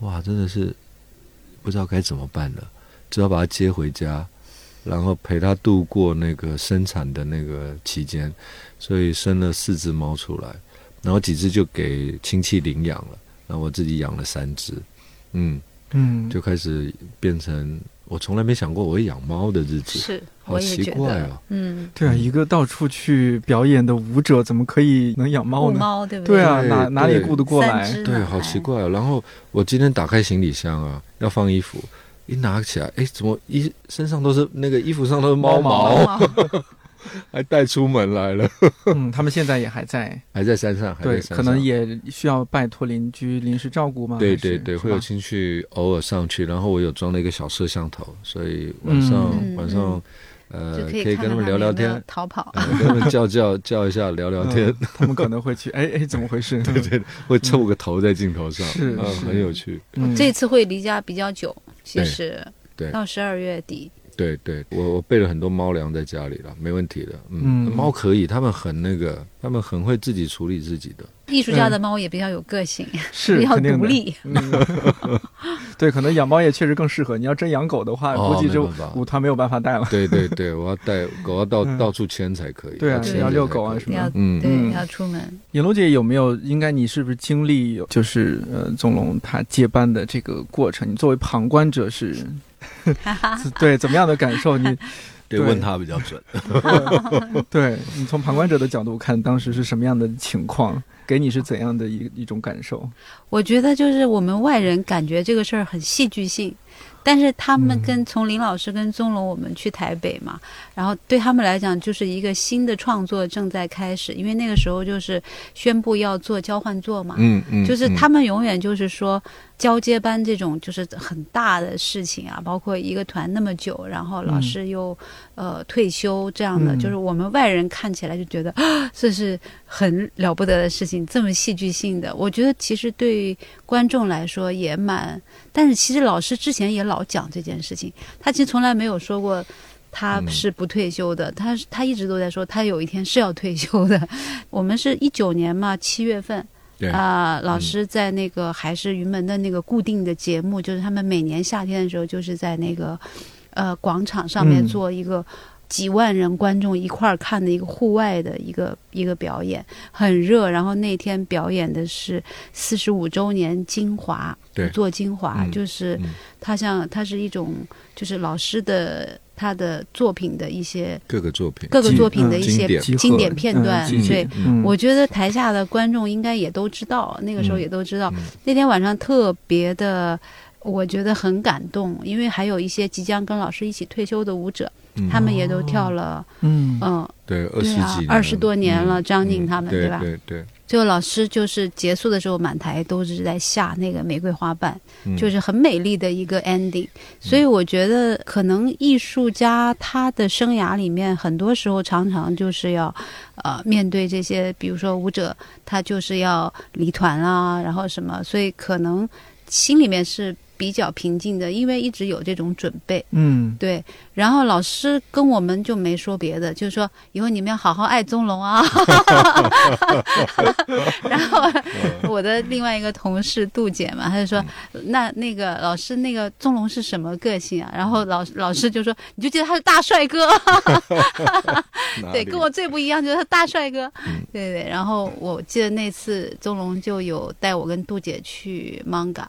哇，真的是不知道该怎么办了，只好把它接回家，然后陪它度过那个生产的那个期间。所以生了四只猫出来，然后几只就给亲戚领养了，然后我自己养了三只。嗯嗯，就开始变成。我从来没想过我会养猫的日子，是，好奇怪啊！嗯，对啊，一个到处去表演的舞者，怎么可以能养猫呢？猫对不对？对啊，哪哪里顾得过来？对，好奇怪啊。然后我今天打开行李箱啊，要放衣服，一拿起来，哎，怎么衣身上都是那个衣服上都是猫毛，还带出门来了。嗯，他们现在也还在，还在山上，还在，山上。可能也需要拜托邻居临时照顾吗？对对对，会有亲戚偶尔上去，然后我有装了一个小摄像头，所以晚上、嗯。晚上呃可以可以跟他们聊聊天，逃跑。呃跟他们叫叫 叫一下，聊聊天，嗯他们可能会去，哎哎，怎么回事？对对，会凑个头在镜头上，嗯，是是。很有趣。嗯，这次会离家比较久，其实对到十二月底。对对，我我备了很多猫粮在家里了，没问题的。嗯，嗯猫可以，他们很那个，他们很会自己处理自己的。艺术家的猫也比较有个性，是比较。独立。嗯，对，可能养猫也确实更适合。你要真养狗的话，哦估计这没办法舞团没有办法带了。对对对，我要带 狗要到、嗯到处牵才可以。对啊要遛狗啊什么要嗯对，嗯要出门。尹龙姐有没有？应该你是不是经历有就是呃，宗龙他接班的这个过程？你作为旁观者是，对怎么样的感受？你 得，问他比较准。对 你从旁观者的角度看，当时是什么样的情况？给你是怎样的一一种感受？我觉得就是我们外人感觉这个事儿很戏剧性，但是他们嗯跟从林老师跟宗龙我们去台北嘛，然后对他们来讲就是一个新的创作正在开始，因为那个时候就是宣布要做交换作嘛，嗯嗯，嗯就是他们永远就是说交接班这种就是很大的事情啊，包括一个团那么久，然后老师又、呃退休这样的，嗯就是我们外人看起来就觉得啊 这是很了不得的事情，这么戏剧性的。我觉得其实对观众来说也蛮，但是其实老师之前也老讲这件事情，他其实从来没有说过。他嗯是不退休的，他他一直都在说他有一天是要退休的。我们是一九年嘛，七月份，对。啊、老嗯师在那个还是云门的那个固定的节目，就是他们每年夏天的时候，就是在那个呃广场上面嗯。做一个几万人观众一块儿看的一个户外的一个一个表演，很热。然后那天表演的是四十五周年精华，对做精华，嗯就是嗯它像它是一种就是老师的他的作品的一些各个作品，各个作品的嗯一些经典片段，嗯对。嗯，我觉得台下的观众应该也都知道，那个时候嗯也都知道。嗯那天晚上特别的，我觉得很感动，因为还有一些即将跟老师一起退休的舞者，嗯他们也都跳了，嗯。嗯，对二十几，二十多年了嗯张静嗯他们对对吧？对对，最后老师就是结束的时候，满台都是在下那个玫瑰花瓣，嗯。就是很美丽的一个 ending。所以我觉得，可能艺术家他的生涯里面，很多时候常常就是要，呃，面对这些，比如说舞者，他就是要离团啊，然后什么，所以可能心里面是比较平静的，因为一直有这种准备。嗯对，然后老师跟我们就没说别的，就是说以后你们要好好爱宗龙啊。然后我的另外一个同事杜姐嘛，她就说，那那个老师那个宗龙是什么个性啊？然后老老师就说，你就记得他是大帅哥，对，跟我最不一样就是他大帅哥，嗯对对。然后我记得那次宗龙就有带我跟杜姐去 Manga。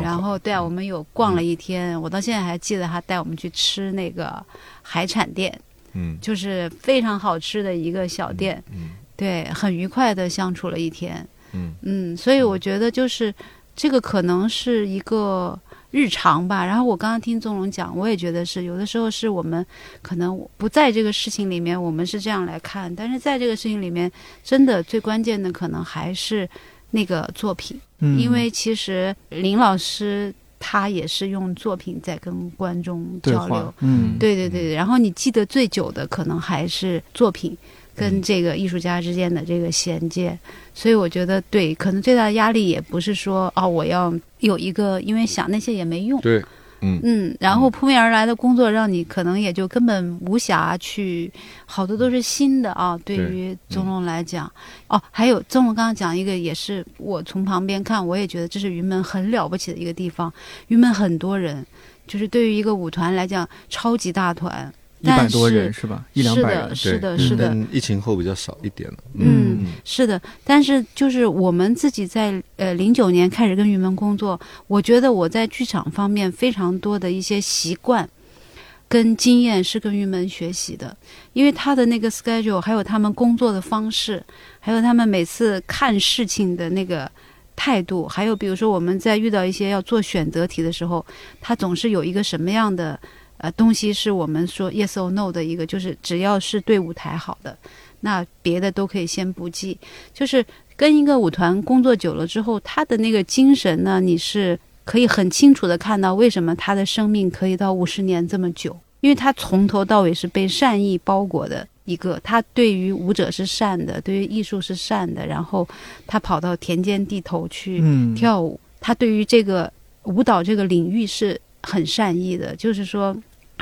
然后对啊，我们有逛了一天，我到现在还记得他带我们去吃那个海产店，嗯。就是非常好吃的一个小店，嗯。对，很愉快的相处了一天。嗯。嗯，所以我觉得就是这个可能是一个日常吧。然后我刚刚听宗龙讲，我也觉得是有的时候是我们可能不在这个事情里面，我们是这样来看，但是在这个事情里面，真的最关键的可能还是那个作品。嗯，因为其实林老师他也是用作品在跟观众交流，，嗯，对对对，然后你记得最久的可能还是作品跟嗯。这个艺术家之间的这个衔接，所以我觉得对，可能最大的压力也不是说哦我要有一个，因为想那些也没用，对，嗯嗯，然后扑面而来的工作让你可能也就根本无暇去，好多都是新的啊。对对于宗龙来讲，哦，还有宗龙刚刚讲一个，也是我从旁边看，我也觉得这是云门很了不起的一个地方。云门很多人，就是对于一个舞团来讲，超级大团，一百多人是吧？一两是百人，的是的，对。是的，疫情后比较少一点。了。嗯。嗯是的，但是就是我们自己在呃零九年开始跟云门工作，我觉得我在剧场方面非常多的一些习惯跟经验是跟云门学习的，因为他的那个 schedule，还有他们工作的方式，还有他们每次看事情的那个态度，还有比如说我们在遇到一些要做选择题的时候，他总是有一个什么样的呃东西是我们说 yes or no 的一个，就是只要是对舞台好的，那别的都可以先不计。就是跟一个舞团工作久了之后，他的那个精神呢，你是可以很清楚的看到为什么他的生命可以到五十年这么久，因为他从头到尾是被善意包裹的。一个，他对于舞者是善的，对于艺术是善的，然后他跑到田间地头去嗯，跳舞，他对于这个舞蹈这个领域是很善意的，就是说。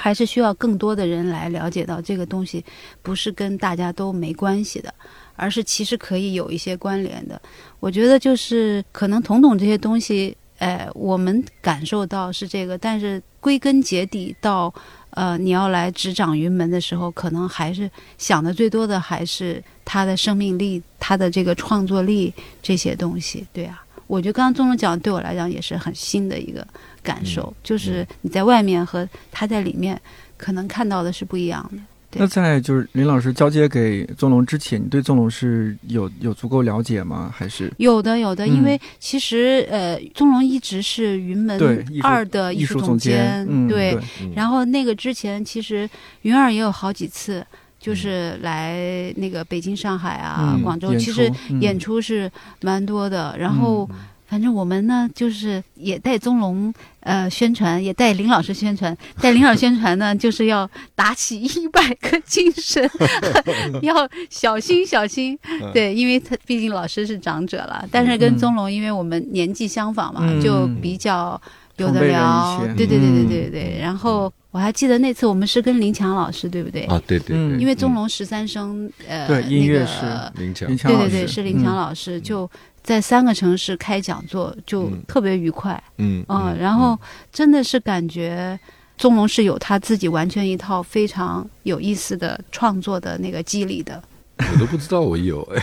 还是需要更多的人来了解到这个东西，不是跟大家都没关系的，而是其实可以有一些关联的。我觉得就是可能统统这些东西，呃，我们感受到是这个，但是归根结底到呃你要来执掌云门的时候，可能还是想的最多的还是他的生命力、他的这个创作力这些东西。对啊，我觉得刚刚钟总讲对我来讲也是很新的一个感受，就是你在外面和他在里面可能看到的是不一样的。那在就是林老师交接给宗龙之前，你对宗龙是有有足够了解吗？还是有的，有的，嗯因为其实呃，宗龙一直是云门对二的艺术术总监？嗯，对。嗯然后那个之前，其实云二也有好几次，就是来那个北京、上海啊、嗯广州，其实演出是蛮多的。然后嗯反正我们呢，就是也带宗龙呃宣传，也带林老师宣传。带林老师宣传呢，就是要打起一百个精神，要小心小心。嗯对，因为他毕竟老师是长者了，但是跟嗯宗龙，因为我们年纪相仿嘛，嗯就比较有的聊。对对对对嗯对对。然后我还记得那次我们是跟林强老师，对不对？啊，对对因为宗嗯龙十三声，呃，对音乐那个是林强对对对，是林强嗯老师，就在三个城市开讲座，就嗯特别愉快。嗯嗯，然后真的是感觉宗龙是有他自己完全一套非常有意思的创作的那个机理的，我都不知道我有哎，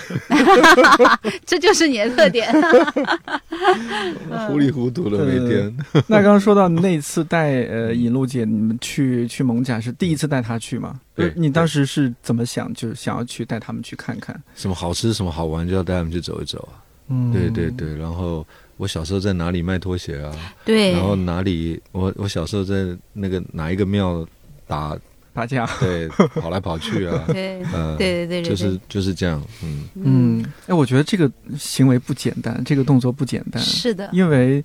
这就是你的特点。糊里糊涂的每天。那刚刚说到那次带呃尹璐姐你们去去蒙甲是第一次带她去吗？对呃你当时是怎么想，就是想要去带他们去看看？什么好吃什么好玩，就要带他们去走一走啊。嗯，对对对，然后我小时候在哪里卖拖鞋啊？对，然后哪里我我小时候在那个哪一个庙打打架。对跑来跑去啊，对呃，对对对对，就是就是这样，嗯。嗯，哎，我觉得这个行为不简单，这个动作不简单，是的，因为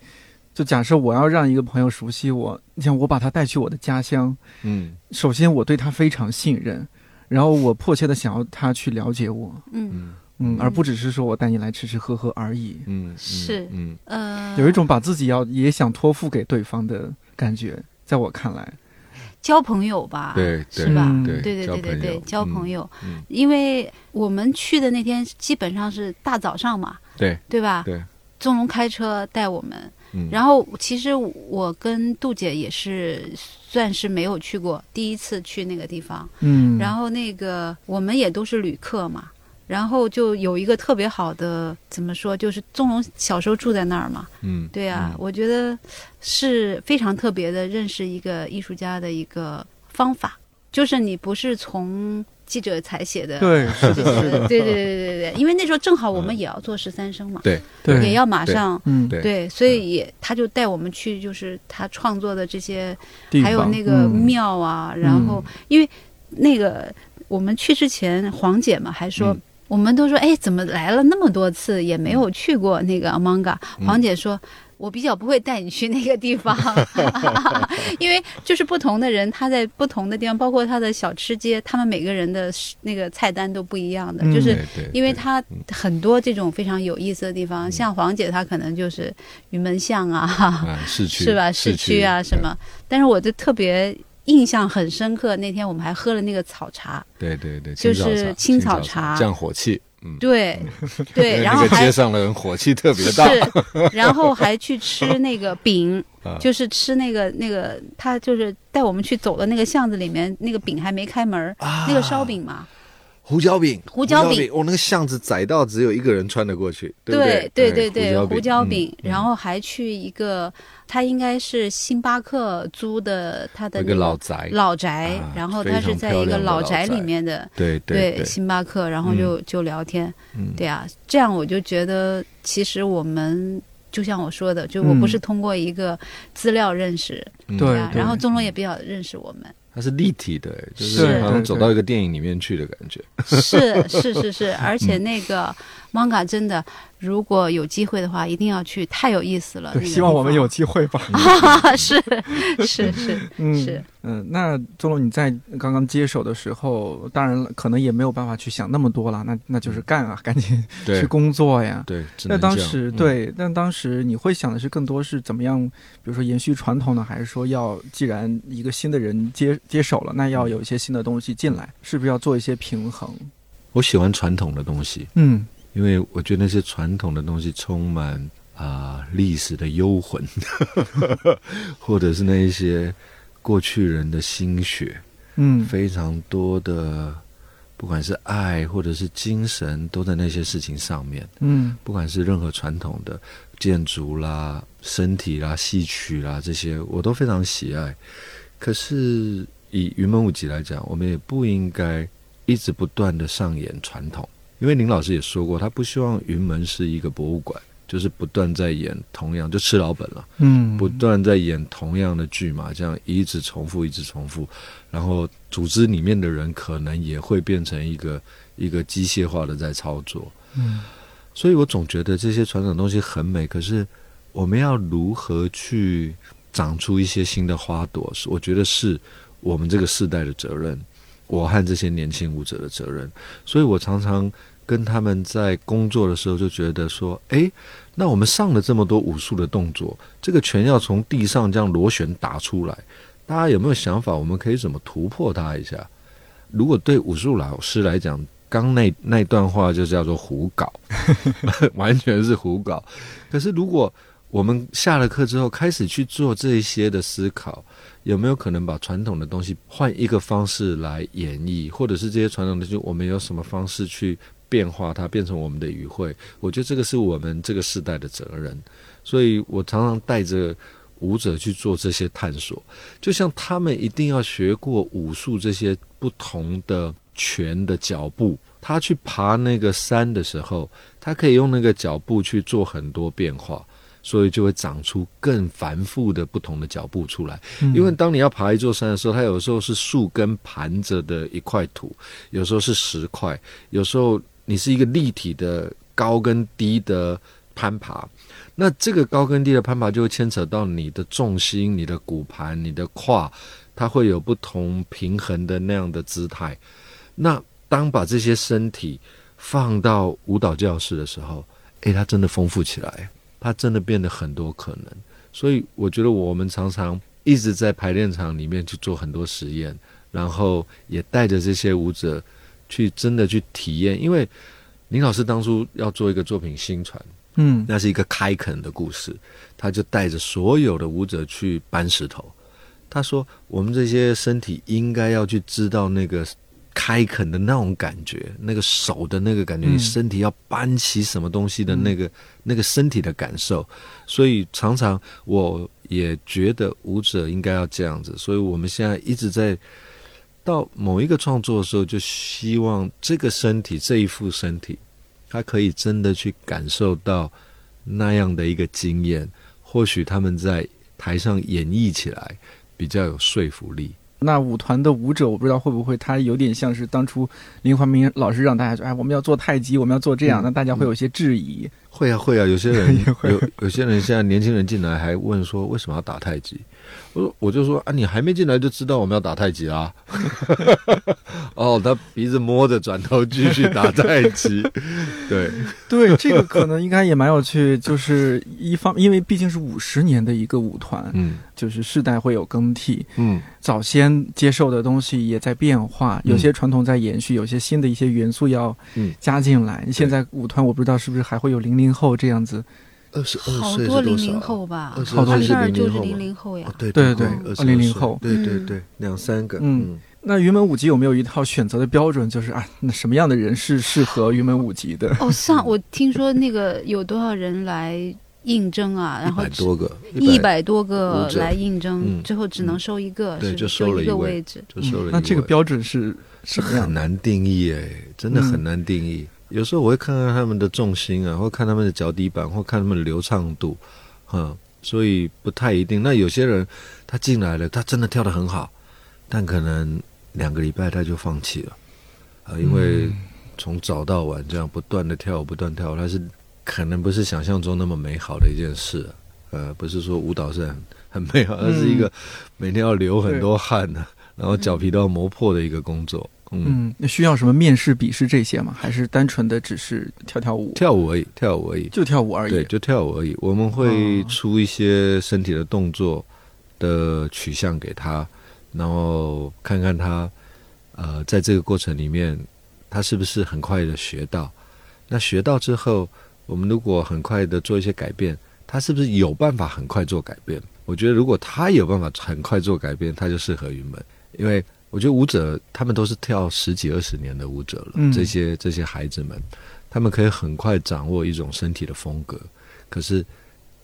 就假设我要让一个朋友熟悉我，你像我把他带去我的家乡，嗯。首先我对他非常信任，然后我迫切的想要他去了解我，嗯。嗯嗯，嗯而不只是说我带你来吃吃喝喝而已，嗯，是嗯。呃，有一种把自己要也想托付给对方的感觉，在我看来，交朋友吧，对对是吧？嗯。对对对交朋对对交朋友，嗯。因为我们去的那天基本上是大早上嘛，对。对吧？对，宗龙开车带我们，嗯，然后其实我跟杜姐也是算是没有去过，第一次去那个地方。嗯，然后那个我们也都是旅客嘛，然后就有一个特别好的怎么说，就是宗龙小时候住在那儿嘛，嗯对啊，嗯。我觉得是非常特别的认识一个艺术家的一个方法，就是你不是从记者采写的。对，是对的，对对对对对，因为那时候正好我们也要做十三生嘛，对对，也要马上嗯，对对，所以也他就带我们去，就是他创作的这些，还有那个嗯。庙啊，然后因为那个我们去之前，黄姐嘛还说。嗯我们都说，哎，怎么来了那么多次也没有去过那个 Amanga？、嗯。黄姐说，我比较不会带你去那个地方，因为就是不同的人，他在不同的地方，包括他的小吃街，他们每个人的那个菜单都不一样的，嗯就是因为它嗯很多这种非常有意思的地方，像黄姐她可能就是云门巷啊，啊市区 是吧？市区啊什么，但是我就特别印象很深刻。那天我们还喝了那个草茶，对对对，就是青青草茶。茶降火气，嗯，对对，然后那个街上的人火气特别大，是，然后还去吃那个饼，啊。就是吃那个那个，他就是带我们去走的那个巷子里面，那个饼还没开门，啊。那个烧饼嘛，胡椒饼，胡椒饼。我，那个巷子窄到只有一个人穿得过去，对对？对对对，胡椒饼，嗯。然后还去一个，他应该是星巴克租的他的一个老宅，老宅，啊然后他是在一个老宅里面的，对对对星巴克，然后就就聊天，嗯。对啊，这样我就觉得其实我们。就像我说的，就我不是通过一个资料认识，嗯。对啊，然后钟龙也比较认识我们，它是立体的，就是是。好像走到一个电影里面去的感觉。是是是是，而且那个 manga 真的，如果有机会的话，一定要去，太有意思了。那对，个希望我们有机会吧。方 是是是 嗯是，嗯，那钟龙你在刚刚接手的时候，当然可能也没有办法去想那么多了，那那就是干啊，赶紧去工作呀。对，那当时嗯对，但当时你会想的是更多是怎么样，比如说延续传统呢，还是说要既然一个新的人接接手了，那要有一些新的东西进来，是不是要做一些平衡？我喜欢传统的东西，嗯因为我觉得那些传统的东西充满啊、历史的幽魂，或者是那一些过去人的心血，嗯非常多的，不管是爱或者是精神，都在那些事情上面。嗯不管是任何传统的建筑啦、身体啦、戏曲啦这些，我都非常喜爱。可是以云门舞集来讲，我们也不应该一直不断的上演传统，因为林老师也说过，他不希望云门是一个博物馆，就是不断在演同样，就吃老本了。嗯，不断在演同样的剧嘛，这样一直重复，一直重复，然后组织里面的人可能也会变成一个一个机械化的在操作。嗯所以我总觉得这些传统东西很美，可是我们要如何去长出一些新的花朵？是我觉得是我们这个世代的责任，我和这些年轻舞者的责任。所以我常常跟他们在工作的时候就觉得说，哎，那我们上了这么多武术的动作，这个拳要从地上这样螺旋打出来，大家有没有想法？我们可以怎么突破它一下？如果对武术老师来讲，刚那那段话就叫做胡搞，完全是胡搞。可是如果我们下了课之后开始去做这一些的思考，有没有可能把传统的东西换一个方式来演绎，或者是这些传统的东西，我们有什么方式去变化它，变成我们的语汇？我觉得这个是我们这个时代的责任。所以我常常带着舞者去做这些探索，就像他们一定要学过武术这些不同的拳的脚步。他去爬那个山的时候，他可以用那个脚步去做很多变化，所以就会长出更繁复的不同的脚步出来。嗯因为当你要爬一座山的时候，它有时候是树根盘着的一块土，有时候是石块，有时候你是一个立体的高跟低的攀爬。那这个高跟低的攀爬就会牵扯到你的重心、你的骨盘、你的胯，它会有不同平衡的那样的姿态。那当把这些身体放到舞蹈教室的时候，诶，它真的丰富起来，它真的变得很多可能。所以我觉得我们常常一直在排练场里面去做很多实验，然后也带着这些舞者去真的去体验。因为林老师当初要做一个作品《新传》，嗯那是一个开垦的故事，他就带着所有的舞者去搬石头。他说：“我们这些身体应该要去知道那个开垦的那种感觉，那个手的那个感觉，嗯你身体要搬起什么东西的那个、那个身体的感受。所以常常我也觉得舞者应该要这样子。所以我们现在一直在到某一个创作的时候，就希望这个身体这一副身体，他可以真的去感受到那样的一个经验，或许他们在台上演绎起来比较有说服力。那舞团的舞者，我不知道会不会他有点像是当初林怀民老师让大家说，哎，我们要做太极，我们要做这样，嗯那大家会有些质疑。会啊会啊，有些人也 会有有些人现在年轻人进来还问说为什么要打太极？我说我就说啊，你还没进来就知道我们要打太极啦。哦，他鼻子摸着转头继续打太极，对，对，这个可能应该也蛮有趣，就是一方，因为毕竟是五十年的一个舞团，嗯。就是世代会有更替，嗯。早先接受的东西也在变化，有些传统在延续，有些新的一些元素要嗯，加进来。现在舞团我不知道是不是还会有零零后这样子，二十二好岁多零零？后吧，二十好多是二就是零零后呀哦，，对对对二零零后对对嗯对，两三个，嗯嗯那云门舞集有没有一套选择的标准？就是啊，那什么样的人是适合云门舞集的？哦，上我听说那个有多少人来应征啊？然后一百多个，一百多个来应征，嗯最后只能收一个，对收了一位位置。就收了。那这个标准是什么样的？很难定义哎，真的很难定义。有时候我会看看他们的重心啊，或看他们的脚底板，或看他们的流畅度，嗯，所以不太一定。那有些人他进来了，他真的跳得很好，但可能两个礼拜他就放弃了，啊、因为从早到晚这样不断的跳舞，不断跳舞，它是可能不是想象中那么美好的一件事、啊。呃，不是说舞蹈是很很美好，它是一个每天要流很多汗的，然后脚皮都要磨破的一个工作。嗯，嗯，那需要什么面试、笔试这些吗？还是单纯的只是跳跳舞？跳舞而已，跳舞而已。就跳舞而已对，就跳舞而已。我们会哦出一些身体的动作的取向给他，然后看看他呃，在这个过程里面，他是不是很快的学到。那学到之后，我们如果很快的做一些改变，他是不是有办法很快做改变？我觉得如果他有办法很快做改变，他就适合云门，因为我觉得舞者他们都是跳十几二十年的舞者了，嗯这些这些孩子们，他们可以很快掌握一种身体的风格，可是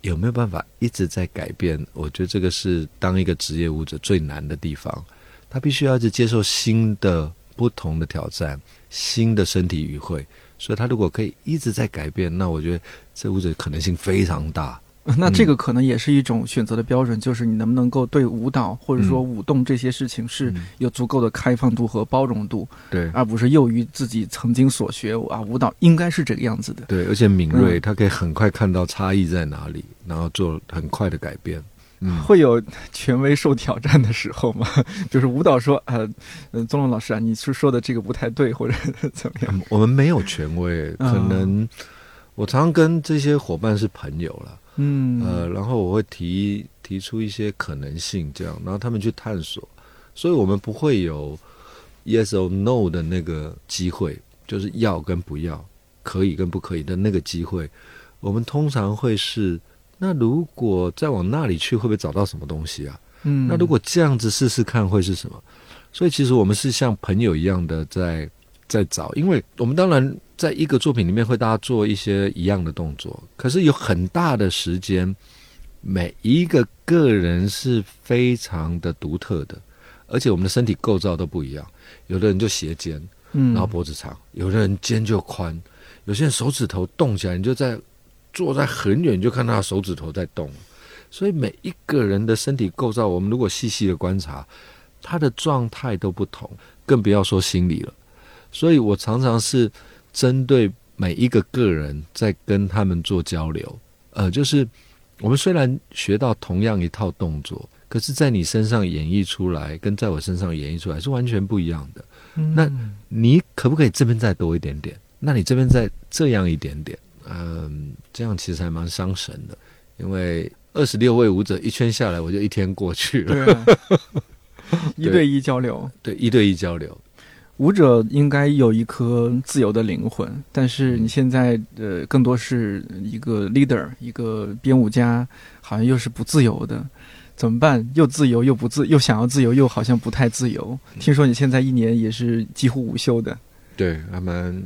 有没有办法一直在改变？我觉得这个是当一个职业舞者最难的地方，他必须要一直接受新的、不同的挑战，新的身体语汇。所以他如果可以一直在改变，那我觉得这舞者可能性非常大。那这个可能也是一种选择的标准，就是你能不能够对舞蹈或者说舞动这些事情是嗯有足够的开放度和包容度，对而不是囿于自己曾经所学啊，舞蹈应该是这个样子的。对，而且敏锐，嗯他可以很快看到差异在哪里，然后做很快的改变。嗯，会有权威受挑战的时候吗？就是舞蹈说，呃，呃，宗龙老师啊，你是说的这个不太对，或者怎么样？嗯我们没有权威，嗯可能我常常跟这些伙伴是朋友了。嗯，呃，然后我会提提出一些可能性，这样，然后他们去探索，所以我们不会有 yes or no 的那个机会，就是要跟不要，可以跟不可以的那个机会。我们通常会是，那如果再往那里去，会不会找到什么东西啊？嗯，那如果这样子试试看会是什么？所以其实我们是像朋友一样的在在找，因为我们当然在一个作品里面会大家做一些一样的动作，可是有很大的时间，每一个个人是非常的独特的，而且我们的身体构造都不一样，有的人就斜肩，嗯，然后脖子长，有的人肩就宽，有些人手指头动起来，你就在坐在很远你就看到他手指头在动。所以每一个人的身体构造，我们如果细细的观察，他的状态都不同，更不要说心理了。所以我常常是针对每一个个人在跟他们做交流，呃，就是我们虽然学到同样一套动作，可是在你身上演绎出来，跟在我身上演绎出来是完全不一样的。嗯那你可不可以这边再多一点点？那你这边再这样一点点？嗯，这样其实还蛮伤神的，因为二十六位舞者一圈下来，我就一天过去了。对啊，一对一交流，对，一对一交流。舞者应该有一颗自由的灵魂，但是你现在呃更多是一个 leader，一个编舞家，好像又是不自由的，怎么办？又自由又不自，又想要自由，又好像不太自由。听说你现在一年也是几乎无休的，对，还蛮。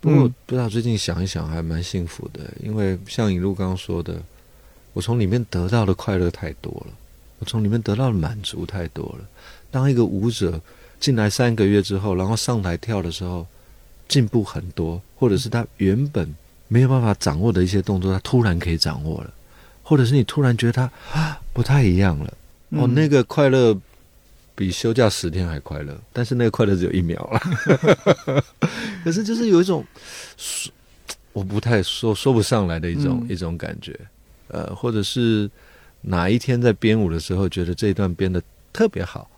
不过嗯不知道最近想一想，还蛮幸福的，因为像尹路刚刚说的，我从里面得到的快乐太多了，我从里面得到的满足太多了。当一个舞者进来三个月之后，然后上台跳的时候，进步很多，或者是他原本没有办法掌握的一些动作，他突然可以掌握了，或者是你突然觉得他啊 不太一样了。哦，嗯那个快乐比休假十天还快乐，但是那个快乐只有一秒了。可是就是有一种说我不太说说不上来的一种、嗯一种感觉，呃，或者是哪一天在编舞的时候，觉得这一段编的特别好，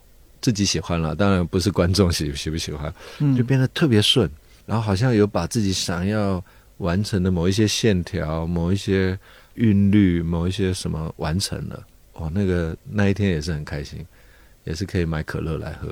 自己喜欢了，当然不是观众 喜喜不喜欢，嗯。就变得特别顺，然后好像有把自己想要完成的某一些线条、某一些韵律、某一些什么完成了，哦，那个那一天也是很开心，也是可以买可乐来喝，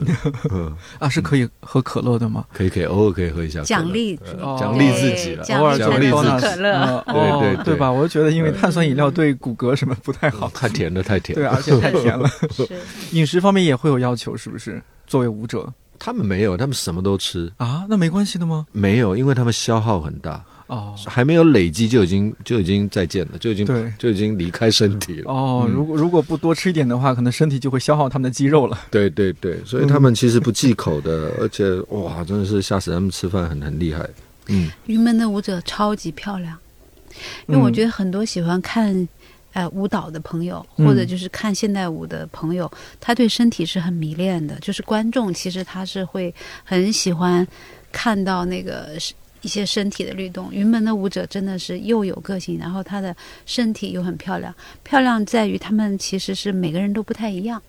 嗯，啊是可以喝可乐的吗？可以可以，偶尔可以喝一下奖励奖励自己了，偶尔奖励自己可乐呃对哦对对对吧？我就觉得因为碳酸饮料对骨骼什么不太好，太甜了，太甜了，对，而且太甜了。饮食方面也会有要求，是不是？作为舞者他们没有，他们什么都吃，啊？那没关系的吗？没有，因为他们消耗很大，哦还没有累积就已经就已经再见了，就已经对就已经离开身体了。哦，如果如果不多吃一点的话，可能身体就会消耗他们的肌肉了。对对对，所以他们其实不忌口的，而且哇，真的是吓死他们吃饭很很厉害。嗯，云门的舞者超级漂亮，因为我觉得很多喜欢看。呃，舞蹈的朋友，嗯或者就是看现代舞的朋友，他对身体是很迷恋的。就是观众其实他是会很喜欢看到那个是一些身体的律动。云门的舞者真的是又有个性，然后他的身体又很漂亮。漂亮在于他们其实是每个人都不太一样，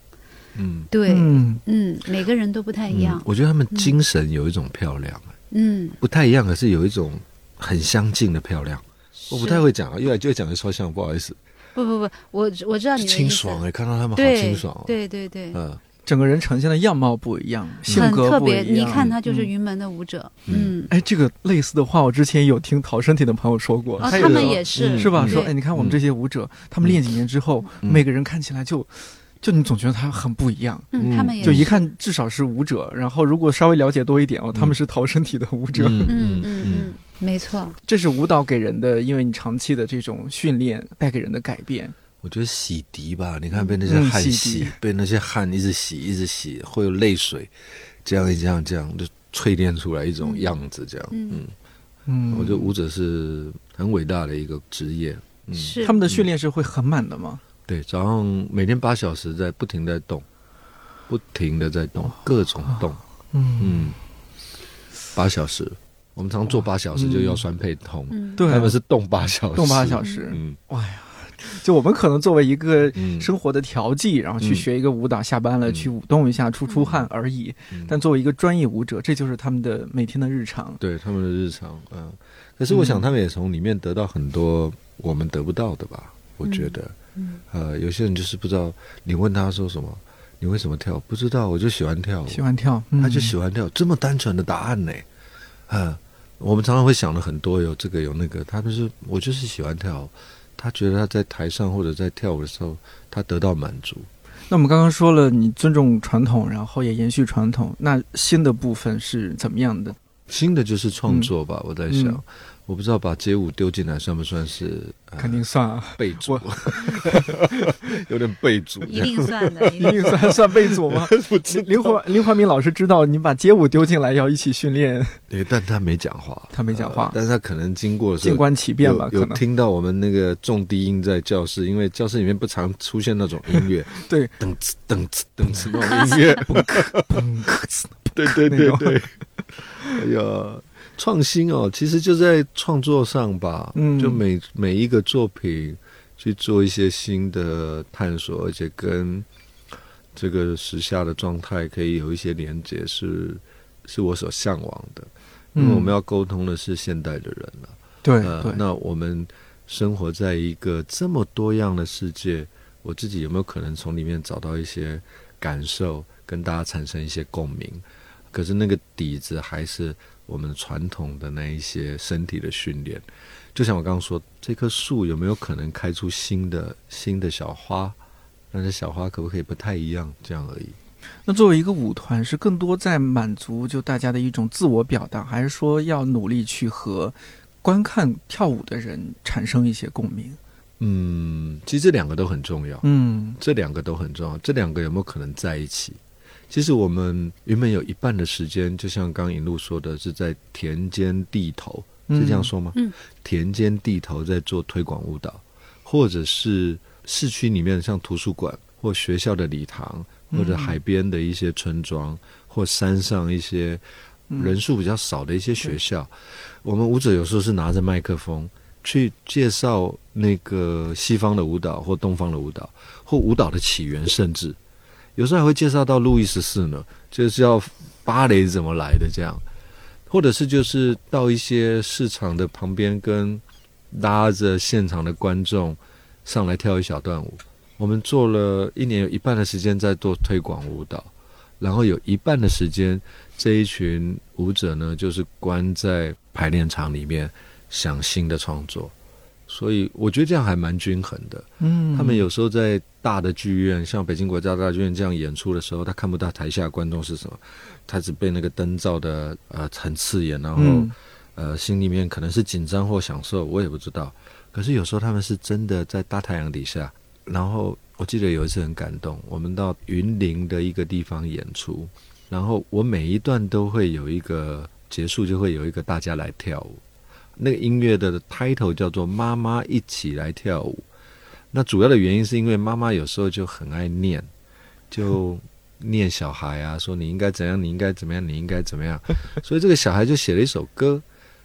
嗯，对，嗯，嗯，每个人都不太一样。嗯，我觉得他们精神有一种漂亮，嗯，不太一样，可是有一种很相近的漂亮。我不太会讲啊，越来越讲的超像，不好意思，不不不，我我知道你的清爽哎、看到他们好清爽哦。对对对，嗯，整个人呈现的样貌不一样，性格特别。不一样。你看他就是嗯。云门的舞者，嗯。嗯，哎，这个类似的话，我之前有听陶身体的朋友说过，哦，他们也是。嗯。是吧？对说，哎，你看我们这些舞者，他们练几年之后，嗯。每个人看起来就，就你总觉得他很不一样，嗯，嗯。他们也就一看至少是舞者，然后如果稍微了解多一点哦，他们是陶身体的舞者。嗯。嗯嗯，没错，这是舞蹈给人的，因为你长期的这种训练带给人的改变。我觉得洗涤吧，你看被那些汗洗，被那些汗一直洗，一直洗，会有泪水，这样这样这样就淬炼出来一种样子，这样。嗯。嗯，嗯，我觉得舞者是很伟大的一个职业。嗯，是。他们的训练是会很满的吗？对，早上每天八小时在不停在动，不停的在动，各种动。嗯，嗯，八小时，我们常做八小时就腰酸背痛，嗯，对啊，他们是动八小时，动八小时。嗯就我们可能作为一个嗯，生活的调剂，然后去嗯学一个舞蹈，下班了嗯去舞动一下，出出汗而已。嗯但作为一个专业舞者，这就是他们的每天的日常。对他们的日常，嗯，可是我想他们也从里面得到很多我们得不到的吧？我觉得，嗯呃，有些人就是不知道，你问他说什么，你为什么跳？不知道，我就喜欢跳，喜欢跳，嗯他就喜欢跳，这么单纯的答案呢？嗯，我们常常会想了很多，有这个有那个，他就是我就是喜欢跳舞，他觉得他在台上或者在跳舞的时候，他得到满足。那我们刚刚说了，你尊重传统，然后也延续传统。那新的部分是怎么样的？新的就是创作吧，我在想，嗯我不知道把街舞丢进来算不算是、呃肯定算啊，备注，有点备注。一定算的，一 一定定算算备组吗？林林怀林怀民老师知道你把街舞丢进来要一起训练，对，但他没讲话，他没讲话。呃但是他可能经过静观其变吧？有有可能。听到我们那个重低音在教室，因为教室里面不常出现那种音乐，对，噔哧噔哧噔哧那种音乐，对对那种。对对，哎呀，创新哦，其实就在创作上吧，嗯就每每一个作品去做一些新的探索，而且跟这个时下的状态可以有一些连接，是是我所向往的。因为我们要沟通的是现代的人了、对，，那我们生活在一个这么多样的世界，我自己有没有可能从里面找到一些感受，跟大家产生一些共鸣？可是那个底子还是我们传统的那一些身体的训练。就像我刚刚说，这棵树有没有可能开出新的新的小花？那这小花可不可以不太一样？这样而已。那作为一个舞团，是更多在满足就大家的一种自我表达，还是说要努力去和观看跳舞的人产生一些共鸣？嗯，其实这两个都很重要。嗯这两个都很重要，这两个有没有可能在一起？其实我们原本有一半的时间，就像刚引路说的，是在田间地头，是这样说吗？嗯，田间地头在做推广舞蹈，或者是市区里面像图书馆或学校的礼堂，或者海边的一些村庄，或山上一些嗯人数比较少的一些学校，我们舞者有时候是拿着麦克风去介绍那个西方的舞蹈或东方的舞蹈，或舞蹈的起源，甚至有时候还会介绍到路易十四呢，就是要芭蕾怎么来的这样，或者是就是到一些市场的旁边跟拉着现场的观众上来跳一小段舞。我们做了一年，有一半的时间在做推广舞蹈，然后有一半的时间，这一群舞者呢，就是关在排练场里面想新的创作。所以我觉得这样还蛮均衡的。嗯，他们有时候在大的剧院，像北京国家大剧院这样演出的时候，他看不到台下观众是什么，他只被那个灯照的呃很刺眼，然后、嗯呃心里面可能是紧张或享受，我也不知道。可是有时候他们是真的在大太阳底下，然后我记得有一次很感动，我们到云林的一个地方演出，然后我每一段都会有一个结束，就会有一个大家来跳舞。那个音乐的 title 叫做“妈妈一起来跳舞”。那主要的原因是因为妈妈有时候就很爱念，就 念小孩啊，说你应该怎样，你应该怎么样，你应该怎么样。所以这个小孩就写了一首歌，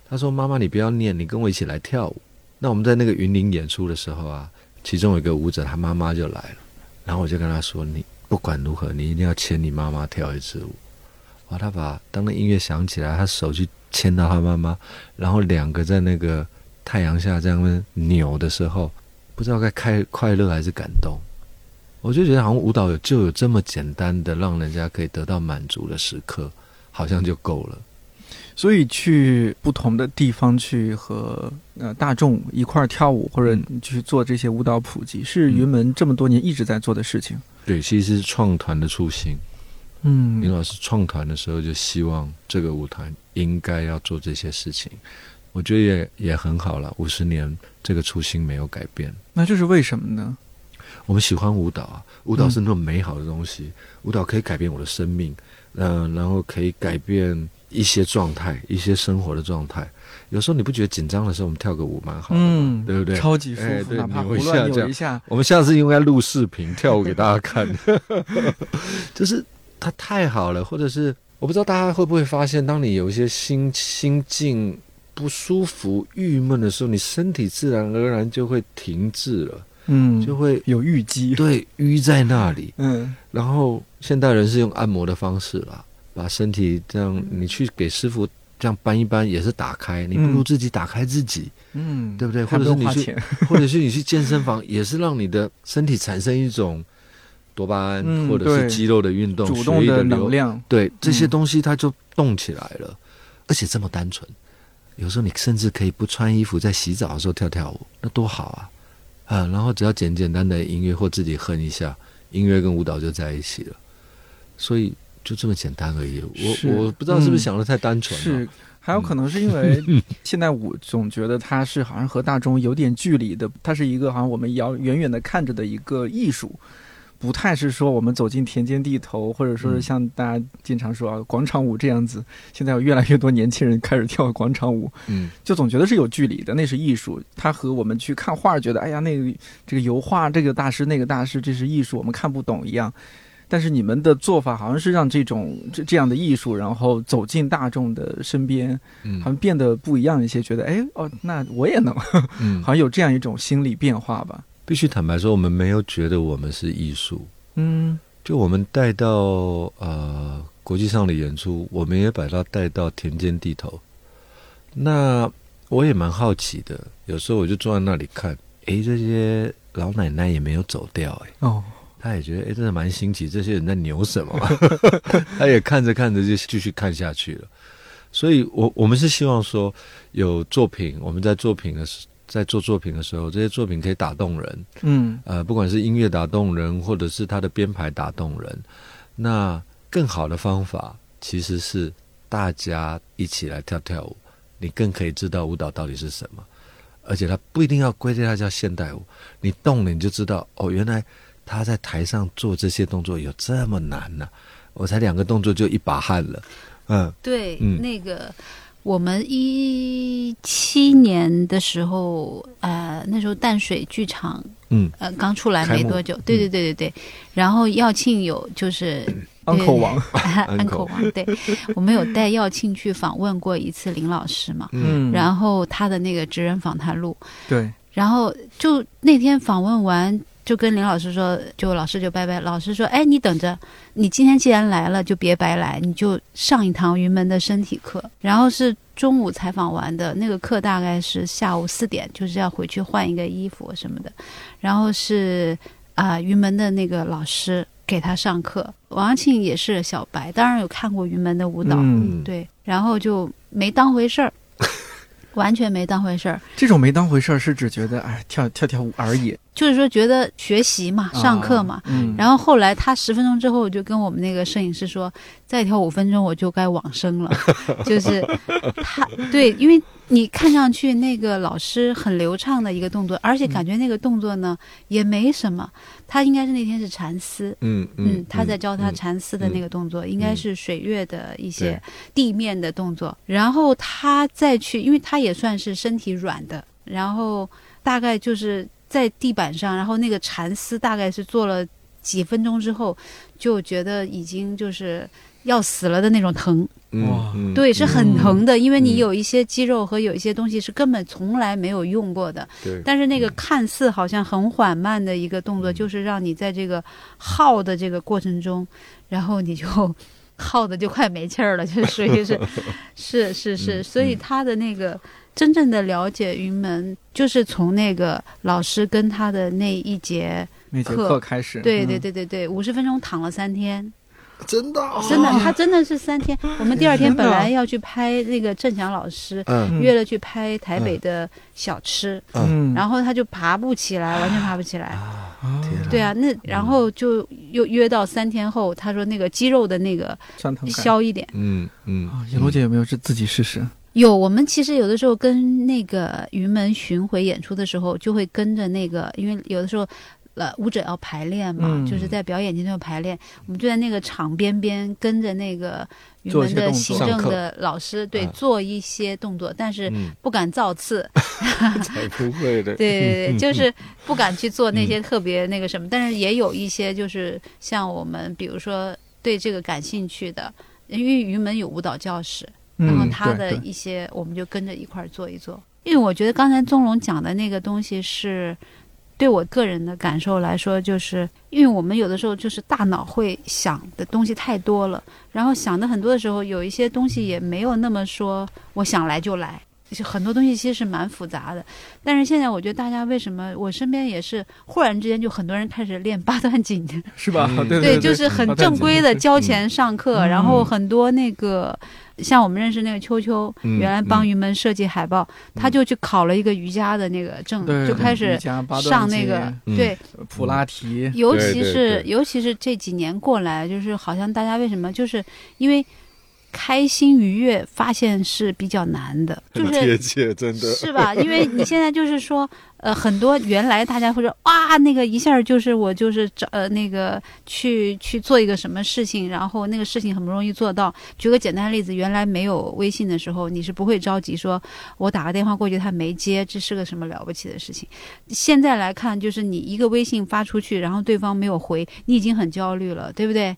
他说：“妈妈，你不要念，你跟我一起来跳舞。”那我们在那个云林演出的时候啊，其中有一个舞者，他妈妈就来了，然后我就跟他说：“你不管如何，你一定要牵你妈妈跳一支舞。”哇，他把当那音乐响起来，他手去牵到他妈妈，然后两个在那个太阳下这样扭的时候，不知道该开快乐还是感动。我就觉得好像舞蹈有就有这么简单的让人家可以得到满足的时刻，好像就够了。所以去不同的地方去和呃大众一块儿跳舞，或者嗯去做这些舞蹈普及，是云门这么多年一直在做的事情。对，其实是创团的初心。林嗯老师创团的时候就希望这个舞团应该要做这些事情，我觉得也也很好了。五十年这个初心没有改变。那这是为什么呢？我们喜欢舞蹈啊，舞蹈是那么美好的东西，舞蹈可以改变我的生命，嗯、然后可以改变一些状态，一些生活的状态。有时候你不觉得紧张的时候，我们跳个舞蛮好的？嗯，对不对？超级舒服，哎对哪怕胡一下，我们下次应该录视频跳舞给大家看，就是它太好了，或者是我不知道大家会不会发现，当你有一些心心境不舒服、郁闷的时候，你身体自然而然就会停滞了，嗯，就会有淤积。对淤在那里。嗯然后现代人是用按摩的方式啦，把身体这样，你去给师傅这样搬一搬，也是打开，你不如嗯自己打开自己，嗯，对不对？或者是你去。或者是你去健身房，也是让你的身体产生一种多巴胺，嗯或者是肌肉的运动、主动的，能量，对这些嗯东西它就动起来了，而且这么单纯。有时候你甚至可以不穿衣服，在洗澡的时候跳跳舞，那多好啊！啊，然后只要简简单的音乐或自己哼一下，音乐跟舞蹈就在一起了，所以就这么简单而已。我我不知道是不是嗯想的太单纯了、是，还有可能是因为 现在我总觉得它是好像和大众有点距离的，它是一个好像我们遥远远的看着的一个艺术，不太是说我们走进田间地头，或者说是嗯像大家经常说啊广场舞这样子。现在有越来越多年轻人开始跳广场舞，嗯，就总觉得是有距离的，那是艺术。它和我们去看画，觉得哎呀，那个这个油画，这个大师，那个大师，这是艺术，我们看不懂一样。但是你们的做法好像是让这种这这样的艺术，然后走进大众的身边，嗯好像变得不一样一些。觉得哎哦，那我也能，嗯 好像有这样一种心理变化吧。必须坦白说，我们没有觉得我们是艺术。嗯就我们带到呃国际上的演出，我们也把它带到田间地头。那我也蛮好奇的，有时候我就坐在那里看，诶，这些老奶奶也没有走掉，诶，哦，她也觉得诶，真的蛮新奇，这些人在牛什么？他也看着看着就继续看下去了。所以我我们是希望说，有作品，我们在作品的时在做作品的时候，这些作品可以打动人，嗯。呃，不管是音乐打动人，或者是他的编排打动人，那更好的方法其实是大家一起来跳跳舞，你更可以知道舞蹈到底是什么，而且它不一定要规定它叫现代舞，你动了你就知道哦，原来他在台上做这些动作有这么难呢、我才两个动作就一把汗了，嗯。对，嗯。那个我们一七年的时候，呃，那时候淡水剧场嗯。呃刚出来没多久，对对对对对。然后耀庆有就是，uncle 王，安口王，对，我们有带耀庆去访问过一次林老师嘛，嗯，然后他的那个职人访谈录，对，然后就那天访问完，就跟林老师说，就老师就拜拜。老师说：“哎，你等着，你今天既然来了，就别白来，你就上一堂云门的身体课。然后是中午采访完的那个课，大概是下午四点，就是要回去换一个衣服什么的。然后是啊、云门的那个老师给他上课。王庆也是小白，当然有看过云门的舞蹈，嗯对，然后就没当回事儿。完全没当回事儿。这种没当回事儿是只觉得哎跳跳跳舞而已，就是说觉得学习嘛，上课嘛。啊嗯，然后后来他十分钟之后就跟我们那个摄影师说，再跳五分钟我就该往生了。就是他对，因为你看上去那个老师很流畅的一个动作，而且感觉那个动作呢、也没什么。他应该是那天是蚕丝，嗯嗯，他在教他蚕丝的那个动作，应该是水月的一些地面的动作，然后他再去，因为他也算是身体软的，然后大概就是在地板上，然后那个蚕丝大概是做了几分钟之后，就觉得已经就是要死了的那种疼，哇嗯对，是很疼的，因为你嗯有一些肌肉和有一些东西是根本从来没有用过的，对，但是那个看似好像很缓慢的一个动作，嗯。就是让你在这个耗的这个过程中，然后你就耗的就快没气儿了，就属于是是是是，嗯。所以嗯他的那个真正的了解云门，就是从那个老师跟他的那一节，那节课。课开始，对对嗯，对对对，五十分钟躺了三天，真的哦真的，他真的是三天。我们第二天本来要去拍那个郑翔老师。约了去拍台北的小吃，嗯，然后他就爬不起来，完全爬不起来。啊。对啊，那然后就又约到三天后，他说那个肌肉的那个酸疼消一点。嗯嗯啊，野罗姐有没有是自己试试？有，我们其实有的时候跟那个云门巡回演出的时候，就会跟着那个，因为有的时候。呃，舞者要排练嘛，嗯就是在表演前都要排练，我们就在那个场边边跟着那个云门的行政的老师，对，啊。做一些动作，但是嗯，不敢造次，才不会的，对对对，嗯就 是不敢去做那些特别那个什么，但是也有一些就是像我们，比如说对这个感兴趣的，因为云门有舞蹈教室，然后嗯，他的一些我们就跟着一块儿做一做。因为我觉得刚才宗龙讲的那个东西是。对我个人的感受来说，就是因为我们有的时候就是大脑会想的东西太多了，然后想的很多的时候，有一些东西也没有那么说我想来就来，就很多东西其实是蛮复杂的。但是现在我觉得大家为什么我身边也是忽然之间就很多人开始练八段锦，是吧？嗯。对对，就是很正规的交钱上课，嗯。然后很多那个。像我们认识那个秋秋，嗯原来帮云门设计海报，他就去考了一个瑜伽的那个证，就开始上那个对，普拉提，尤其是尤其是这几年过来，就是好像大家为什么就是因为开心愉悦，发现是比较难的，就 很是贴切，真的，是吧？因为你现在就是说，呃，很多原来大家会说哇，那个一下就是我就是找呃那个去去做一个什么事情，然后那个事情很不容易做到。举个简单的例子，原来没有微信的时候，你是不会着急说，我打个电话过去他没接，这是个什么了不起的事情。现在来看，就是你一个微信发出去，然后对方没有回，你已经很焦虑了，对不对？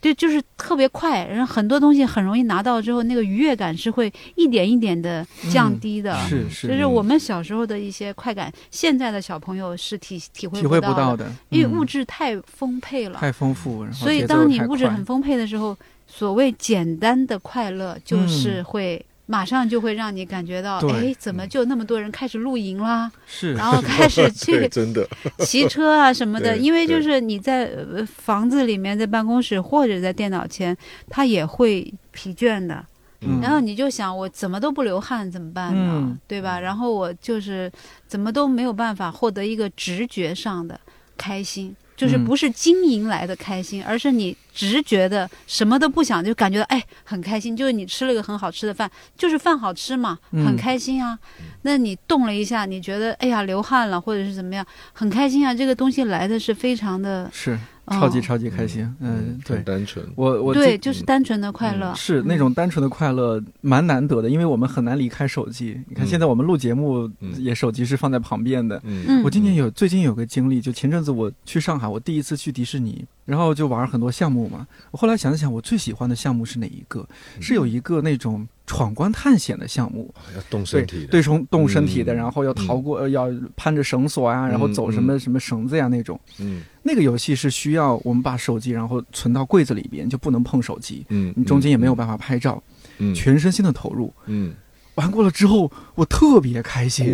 对，就是特别快，然后很多东西很容易拿到之后，那个愉悦感是会一点一点的降低的。是是就是我们小时候的一些快感，现在的小朋友是体体会体会不到的，因为嗯物质太丰沛了。太丰富，然后所以当你物质很丰沛的时候，所谓简单的快乐，就是会、马上就会让你感觉到，对。哎，怎么就那么多人开始露营啦，是。然后开始，去真的，骑车啊什么的，因为就是你在呃房子里面，在办公室或者在电脑前，他也会疲倦的。嗯。然后你就想，我怎么都不流汗怎么办呢？嗯。对吧？然后我就是怎么都没有办法获得一个直觉上的开心，就是嗯不是经营来的开心，而是你直觉的什么都不想，就感觉到哎很开心。就是你吃了个很好吃的饭，就是饭好吃嘛，嗯很开心啊。那你动了一下，你觉得哎呀流汗了，或者是怎么样，很开心啊。这个东西来的是非常的，是哦超级超级开心，嗯，对。单纯，我我对，就是单纯的快乐。是那种单纯的快乐，蛮难得的，因为我们很难离开手机。你看，嗯现在我们录节目嗯也手机是放在旁边的。嗯嗯我今年有最近有个经历，就前阵子我去上海，我第一次去迪士尼，然后就玩很多项目嘛。我后来想想，我最喜欢的项目是哪一个？嗯是有一个那种闯关探险的项目，要动身体的，对，冲动身体的，嗯。然后要逃过，呃要攀着绳索啊，然后走什么什么绳子呀那种。嗯。那个游戏是需要我们把手机然后存到柜子里边，就不能碰手机，嗯，你中间也没有办法拍照，嗯，全身心的投入。嗯。玩过了之后，我特别开心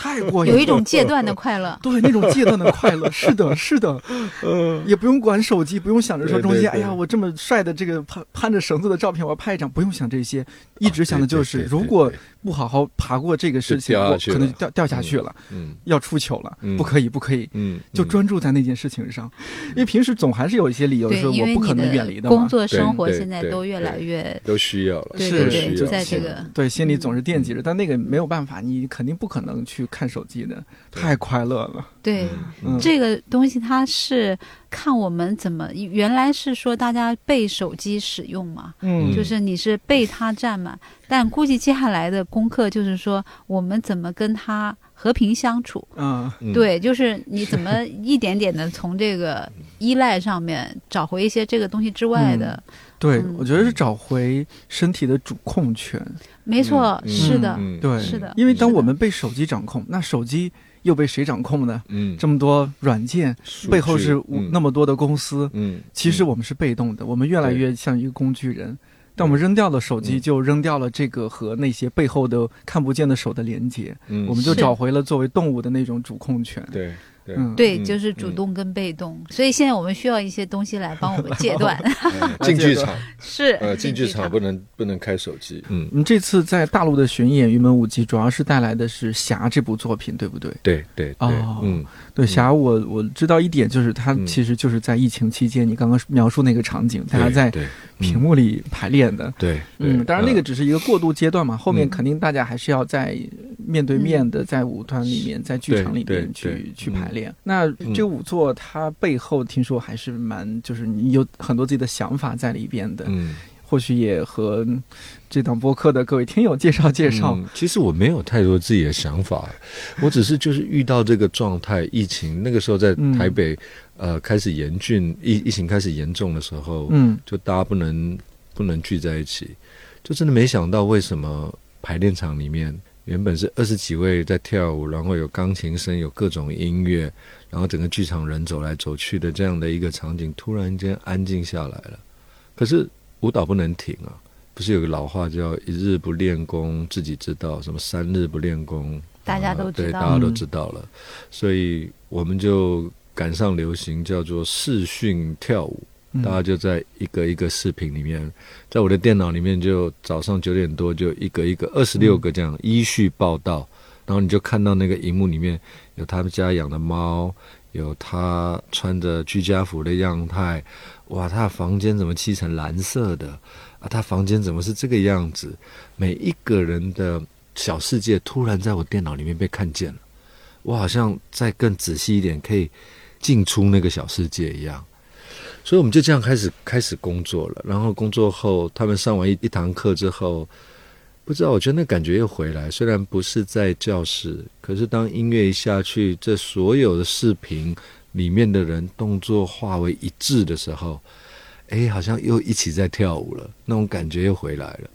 太过瘾了，有一种戒断的快乐。对那种戒断的快乐。是的，是的，呃也不用管手机，不用想着说中间，对对对哎呀，我这么帅的这个攀攀着绳子的照片，我要拍一张，不用想这些，一直想的就是，对对对如果不好好爬过这个事情，我可能就掉掉下去了，嗯。要出糗了，嗯。不可以，不可以。嗯，就专注在那件事情上，因为平时总还是有一些理由说，我不可能远离的嘛。工作生活现在都越来越都需要了，对是对对，都需要在这个对，心里总是惦记着，但那个没有办法，你肯定不可能去看手机的，太快乐了。对。嗯，这个东西它是看我们怎么，原来是说大家被手机使用嘛，嗯。就是你是被它占满，但估计接下来的功课就是说我们怎么跟它和平相处。嗯。嗯，对，就是你怎么一点点的从这个依赖上面找回一些这个东西之外的，对嗯，我觉得是找回身体的主控权。没错，嗯。是的，嗯对，是的因为当我们被手机掌控，那手机又被谁掌控呢？嗯，这么多软件背后是那么多的公司，嗯，其实我们是被动的，我们越来越像一个工具人。但我们扔掉了手机，嗯。就扔掉了这个和那些背后的看不见的手的连接，嗯我们就找回了作为动物的那种主控权。对对嗯，对，嗯就是主嗯。动跟被动，所以现在我们需要一些东西来帮我们戒 断，呃进剧场，是呃，进剧场不能不能开手机，嗯，你这次在大陆的巡演《云门舞集》，主要是带来的是《侠》这部作品，对不对？对对对哦，嗯对，《霞》我我知道一点，就是它嗯。其实就是在疫情期间，你刚刚描述那个场景，大家在屏幕里排练的。对，嗯，当然那个呃只是一个过渡阶段嘛，后面嗯。肯定大家还是要在面对面的，在舞团里面，在剧场里面去去排练。那嗯。这个舞作它背后听说还是蛮，就是你有很多自己的想法在里边的，嗯，或许也和这档播客的各位听友介绍介绍。嗯其实我没有太多自己的想法，我只是就是遇到这个状态，疫情那个时候在嗯台北，呃，开始严峻，疫疫情开始严重的时候，嗯就大家不能不能聚在一起，就真的没想到为什么排练场里面原本是二十几位在跳舞，然后有钢琴声，有各种音乐，然后整个剧场人走来走去的这样的一个场景，突然间安静下来了。可是舞蹈不能停啊，不是有个老话叫“一日不练功，自己知道”，什么“三日不练功”，大家都呃对，知道大家都知道了，所以我们就赶上流行，叫做视讯跳舞。嗯大家就在一个一个视频里面，在我的电脑里面，就早上九点多就一个一个二十六个这样依序报道，然后你就看到那个荧幕里面有他们家养的猫，有他穿着居家服的样态，哇，他的房间怎么漆成蓝色的啊？他房间怎么是这个样子？每一个人的小世界突然在我电脑里面被看见了，我好像再更仔细一点，可以进出那个小世界一样。所以我们就这样开始开始工作了。然后工作后，他们上完一一堂课之后，不知道，我觉得那感觉又回来。虽然不是在教室，可是当音乐一下去，这所有的视频里面的人动作化为一致的时候，哎，好像又一起在跳舞了，那种感觉又回来了。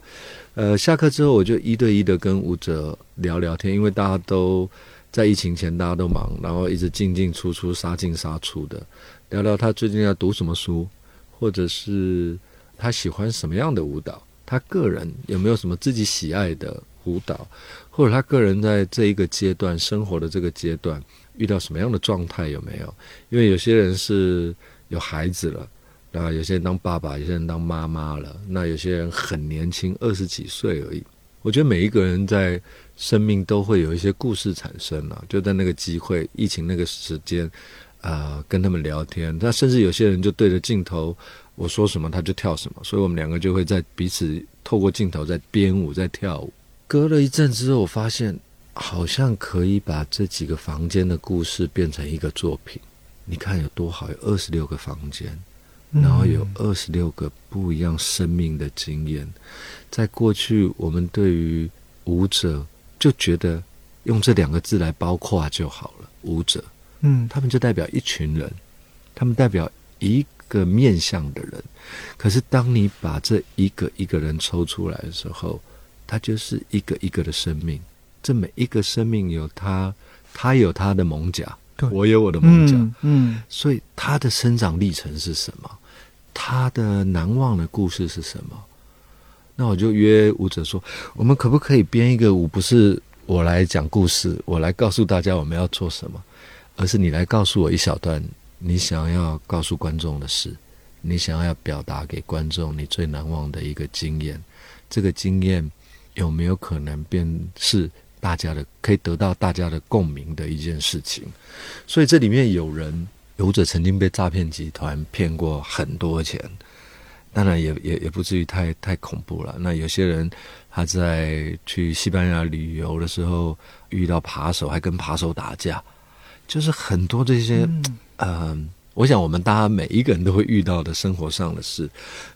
呃，下课之后我就一对一的跟舞者聊聊天，因为大家都在疫情前大家都忙，然后一直进进出出、杀进杀出的，聊聊他最近要读什么书，或者是他喜欢什么样的舞蹈，他个人有没有什么自己喜爱的舞蹈，或者他个人在这一个阶段生活的这个阶段遇到什么样的状态有没有？因为有些人是有孩子了。那，有些人当爸爸，有些人当妈妈了。那有些人很年轻，二十几岁而已。我觉得每一个人在生命都会有一些故事产生啊，就在那个机会，疫情那个时间，啊、跟他们聊天。那甚至有些人就对着镜头，我说什么他就跳什么，所以我们两个就会在彼此透过镜头在编舞，在跳舞。隔了一阵之后，我发现好像可以把这几个房间的故事变成一个作品。你看有多好，有二十六个房间。然后有二十六个不一样生命的经验，在过去我们对于舞者就觉得用这两个字来包括就好了，舞者，嗯，他们就代表一群人，他们代表一个面向的人。可是当你把这一个一个人抽出来的时候，他就是一个一个的生命。这每一个生命有他，他有他的猛甲，对我有我的猛甲。嗯嗯所以他的生长历程是什么？他的难忘的故事是什么？那我就约舞者说，我们可不可以编一个舞？不是我来讲故事，我来告诉大家我们要做什么，而是你来告诉我一小段你想要告诉观众的事，你想要表达给观众你最难忘的一个经验。这个经验有没有可能便是大家的可以得到大家的共鸣的一件事情？所以这里面有人有者曾经被诈骗集团骗过很多钱，当然也也也不至于太太恐怖了。那有些人他在去西班牙旅游的时候遇到扒手，还跟扒手打架，就是很多这些嗯。我想，我们大家每一个人都会遇到的生活上的事。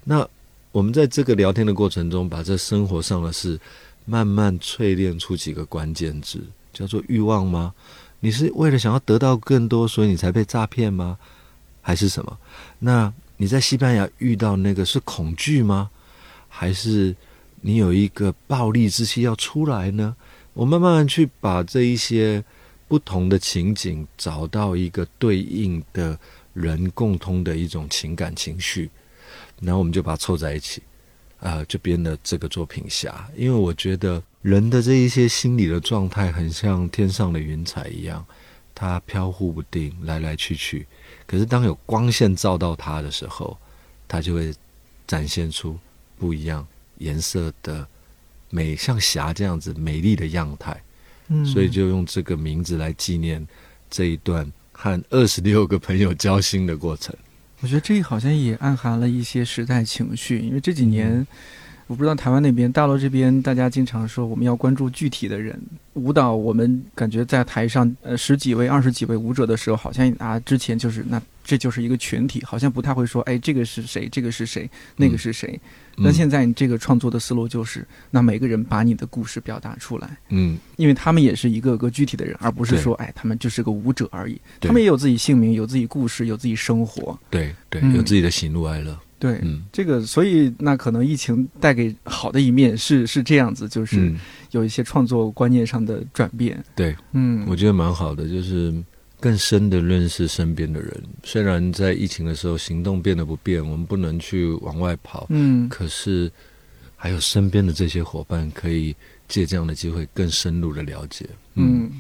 那我们在这个聊天的过程中，把这生活上的事慢慢淬炼出几个关键字，叫做欲望吗？你是为了想要得到更多，所以你才被诈骗吗？还是什么？那你在西班牙遇到那个是恐惧吗？还是你有一个暴力之气要出来呢？我慢慢去把这一些不同的情景找到一个对应的。人共通的一种情感情绪，然后我们就把它凑在一起，啊，就编了这个作品下。因为我觉得人的这一些心理的状态，很像天上的云彩一样，它飘忽不定，来来去去。可是当有光线照到它的时候，它就会展现出不一样颜色的美，像霞这样子美丽的样态。嗯，所以就用这个名字来纪念这一段。和二十六个朋友交心的过程，我觉得这好像也暗含了一些时代情绪。因为这几年，我不知道台湾那边、大陆这边，大家经常说我们要关注具体的人。舞蹈，我们感觉在台上，呃，十几位、二十几位舞者的时候，好像啊，之前就是那这就是一个群体，好像不太会说，哎，这个是谁？这个是谁？那个是谁？那现在你这个创作的思路就是，那每个人把你的故事表达出来，嗯，因为他们也是一个个具体的人，而不是说，哎，他们就是个舞者而已，他们也有自己姓名，有自己故事，有自己生活，对对，有自己的喜怒哀乐，对，嗯。这个，所以那可能疫情带给好的一面是是这样子，就是有一些创作观念上的转变，对，嗯，我觉得蛮好的，就是。更深的认识身边的人，虽然在疫情的时候行动变得不便，我们不能去往外跑，嗯，可是还有身边的这些伙伴，可以借这样的机会更深入的了解，嗯，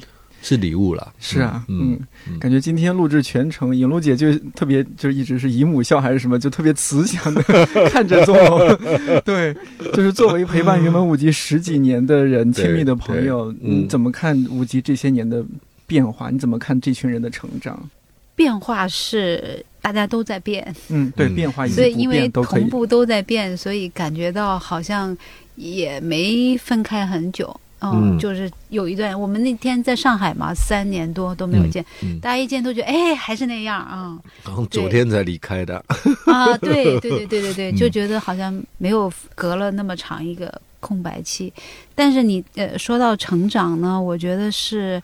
是礼物啦，是啊，嗯，感觉今天录制全程，影璐姐就特别，就一直是姨母笑还是什么，就特别慈祥的 看着宗龙，对，就是作为陪伴云门舞集十几年的人，亲密的朋友，嗯，怎么看舞集这些年的？变化，你怎么看这群人的成长？变化是大家都在变，嗯，对，变化所以因为同步都在变，所以感觉到好像也没分开很久。嗯，就是有一段，我们那天在上海嘛，三年多都没有见，大家一见都觉得哎，还是那样啊。然后昨天才离开的啊，对对对对对对，就觉得好像没有隔了那么长一个空白期。但是你呃说到成长呢，我觉得是。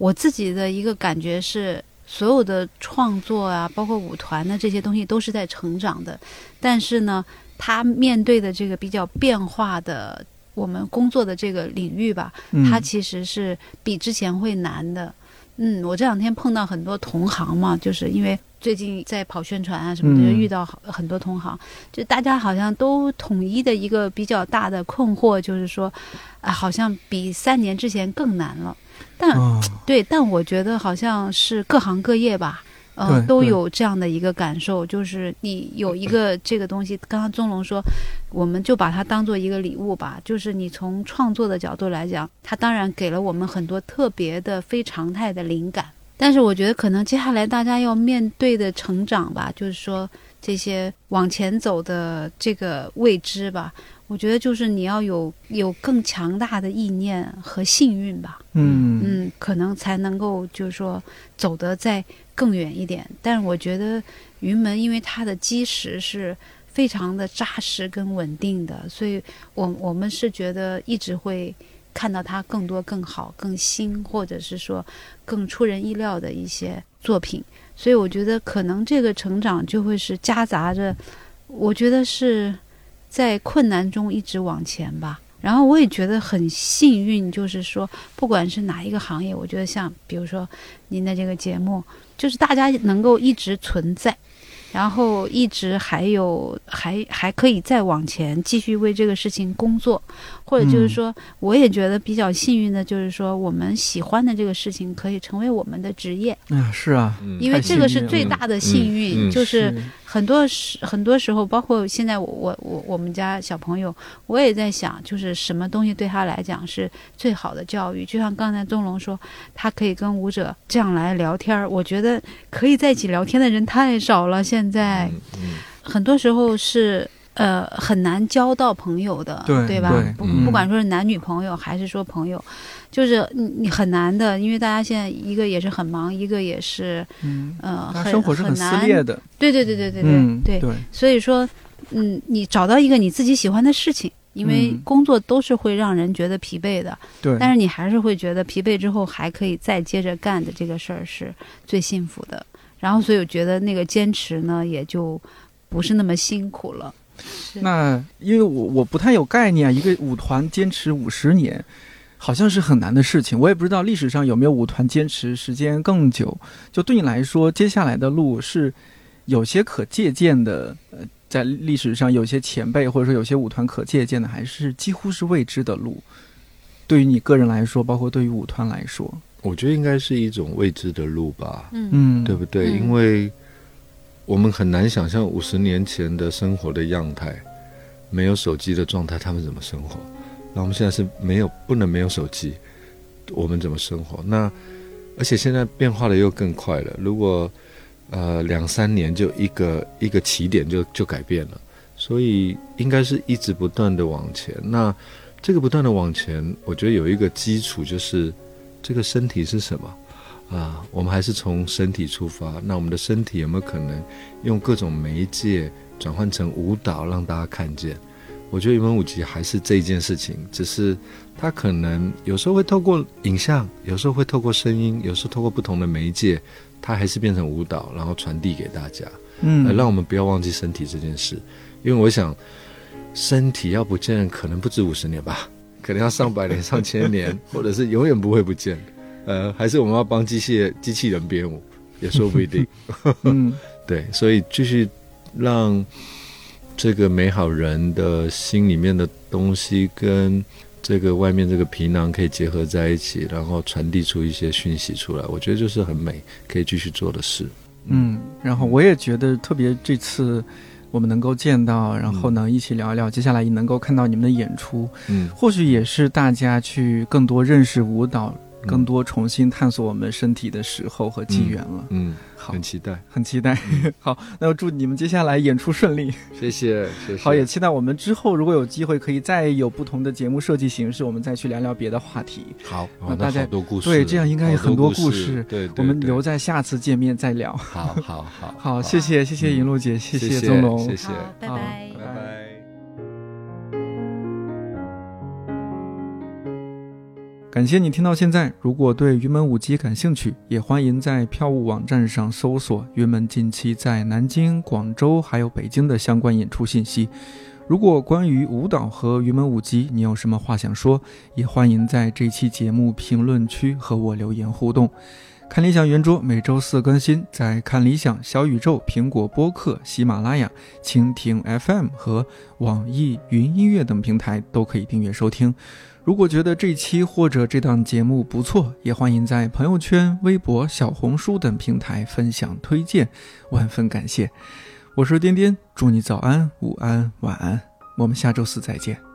我自己的一个感觉是，所有的创作啊，包括舞团的这些东西都是在成长的，但是呢，他面对的这个比较变化的我们工作的这个领域吧，它其实是比之前会难的。嗯，我这两天碰到很多同行嘛，就是因为最近在跑宣传啊什么的，遇到很多同行，就大家好像都统一的一个比较大的困惑，就是说，啊，好像比三年之前更难了。但对，但我觉得好像是各行各业吧，呃，都有这样的一个感受，就是你有一个 这个东西。刚刚宗龙说，我们就把它当做一个礼物吧。就是你从创作的角度来讲，它当然给了我们很多特别的、非常态的灵感。但是我觉得，可能接下来大家要面对的成长吧，就是说这些往前走的这个未知吧。我觉得就是你要有有更强大的意念和幸运吧，嗯嗯，可能才能够就是说走得再更远一点。但是我觉得云门因为它的基石是非常的扎实跟稳定的，所以我我们是觉得一直会看到它更多更好更新，或者是说更出人意料的一些作品。所以我觉得可能这个成长就会是夹杂着，我觉得是。在困难中一直往前吧，然后我也觉得很幸运，就是说，不管是哪一个行业，我觉得像比如说您的这个节目，就是大家能够一直存在。然后一直还有还还可以再往前继续为这个事情工作，或者就是说，我也觉得比较幸运的，就是说我们喜欢的这个事情可以成为我们的职业。啊，是啊，因为这个是最大的幸运，就是很多时很多时候，包括现在我我我我们家小朋友，我也在想，就是什么东西对他来讲是最好的教育。就像刚才宗龙说，他可以跟舞者这样来聊天儿，我觉得可以在一起聊天的人太少了。现在嗯嗯很多时候是。呃，很难交到朋友的，对吧？对不嗯不管说是男女朋友，还是说朋友，就是你你很难的，因为大家现在一个也是很忙，一个也是嗯，呃，很生活是很撕难裂的，对对对对对对、嗯，对，对，所以说，嗯，你找到一个你自己喜欢的事情，因为嗯工作都是会让人觉得疲惫的，对，但是你还是会觉得疲惫之后还可以再接着干的这个事儿是最幸福的。然后，所以我觉得那个坚持呢，也就不是那么辛苦了。是那因为我我不太有概念啊，一个舞团坚持五十年，好像是很难的事情。我也不知道历史上有没有舞团坚持时间更久。就对你来说，接下来的路是有些可借鉴的，呃，在历史上有些前辈或者说有些舞团可借鉴的，还是几乎是未知的路。对于你个人来说，包括对于舞团来说，我觉得应该是一种未知的路吧，嗯嗯，对不对？嗯因为我们很难想象五十年前的生活的样态，没有手机的状态，他们怎么生活？那我们现在是没有不能没有手机，我们怎么生活？那而且现在变化的又更快了。如果呃两三年就一个一个起点就就改变了，所以应该是一直不断的往前。那这个不断的往前，我觉得有一个基础就是这个身体是什么？啊，我们还是从身体出发。那我们的身体有没有可能用各种媒介转换成舞蹈，让大家看见？我觉得云门舞集还是这一件事情，只是它可能有时候会透过影像，有时候会透过声音，有时候透过不同的媒介，它还是变成舞蹈，然后传递给大家。嗯呃，让我们不要忘记身体这件事，因为我想身体要不见，可能不止五十年吧，可能要上百年、上千年，或者是永远不会不见。呃，还是我们要帮机械机器人编舞，也说不一定。嗯 对，所以继续让这个美好人的心里面的东西跟这个外面这个皮囊可以结合在一起，然后传递出一些讯息出来，我觉得就是很美，可以继续做的事。嗯，然后我也觉得特别这次我们能够见到，然后呢一起聊一聊，接下来也能够看到你们的演出，嗯，或许也是大家去更多认识舞蹈、嗯更多重新探索我们身体的时候和机缘了。嗯，好很，期待，很期待。好，那我祝你们接下来演出顺利。谢谢，谢谢。好，也期待我们之后如果有机会，可以再有不同的节目设计形式，我们再去聊聊别的话题。好，哦那大家好多故事，对这样应该有很多故故事对，对我们留在下次见面再聊。好好好 好，谢谢谢谢嗯银露姐，谢谢宗龙，谢谢，好，拜好拜。拜拜。感谢你听到现在。如果对云门舞集感兴趣，也欢迎在票务网站上搜索云门近期在南京、广州还有北京的相关演出信息。如果关于舞蹈和云门舞集你有什么话想说，也欢迎在这期节目评论区和我留言互动。看理想圆桌每周四更新，在看理想、小宇宙、苹果播客、喜马拉雅、蜻蜓 FM 和网易云音乐等平台都可以订阅收听。如果觉得这期或者这档节目不错，也欢迎在朋友圈、微博、小红书等平台分享推荐，万分感谢。我是颠颠，祝你早安、午安、晚安，我们下周四再见。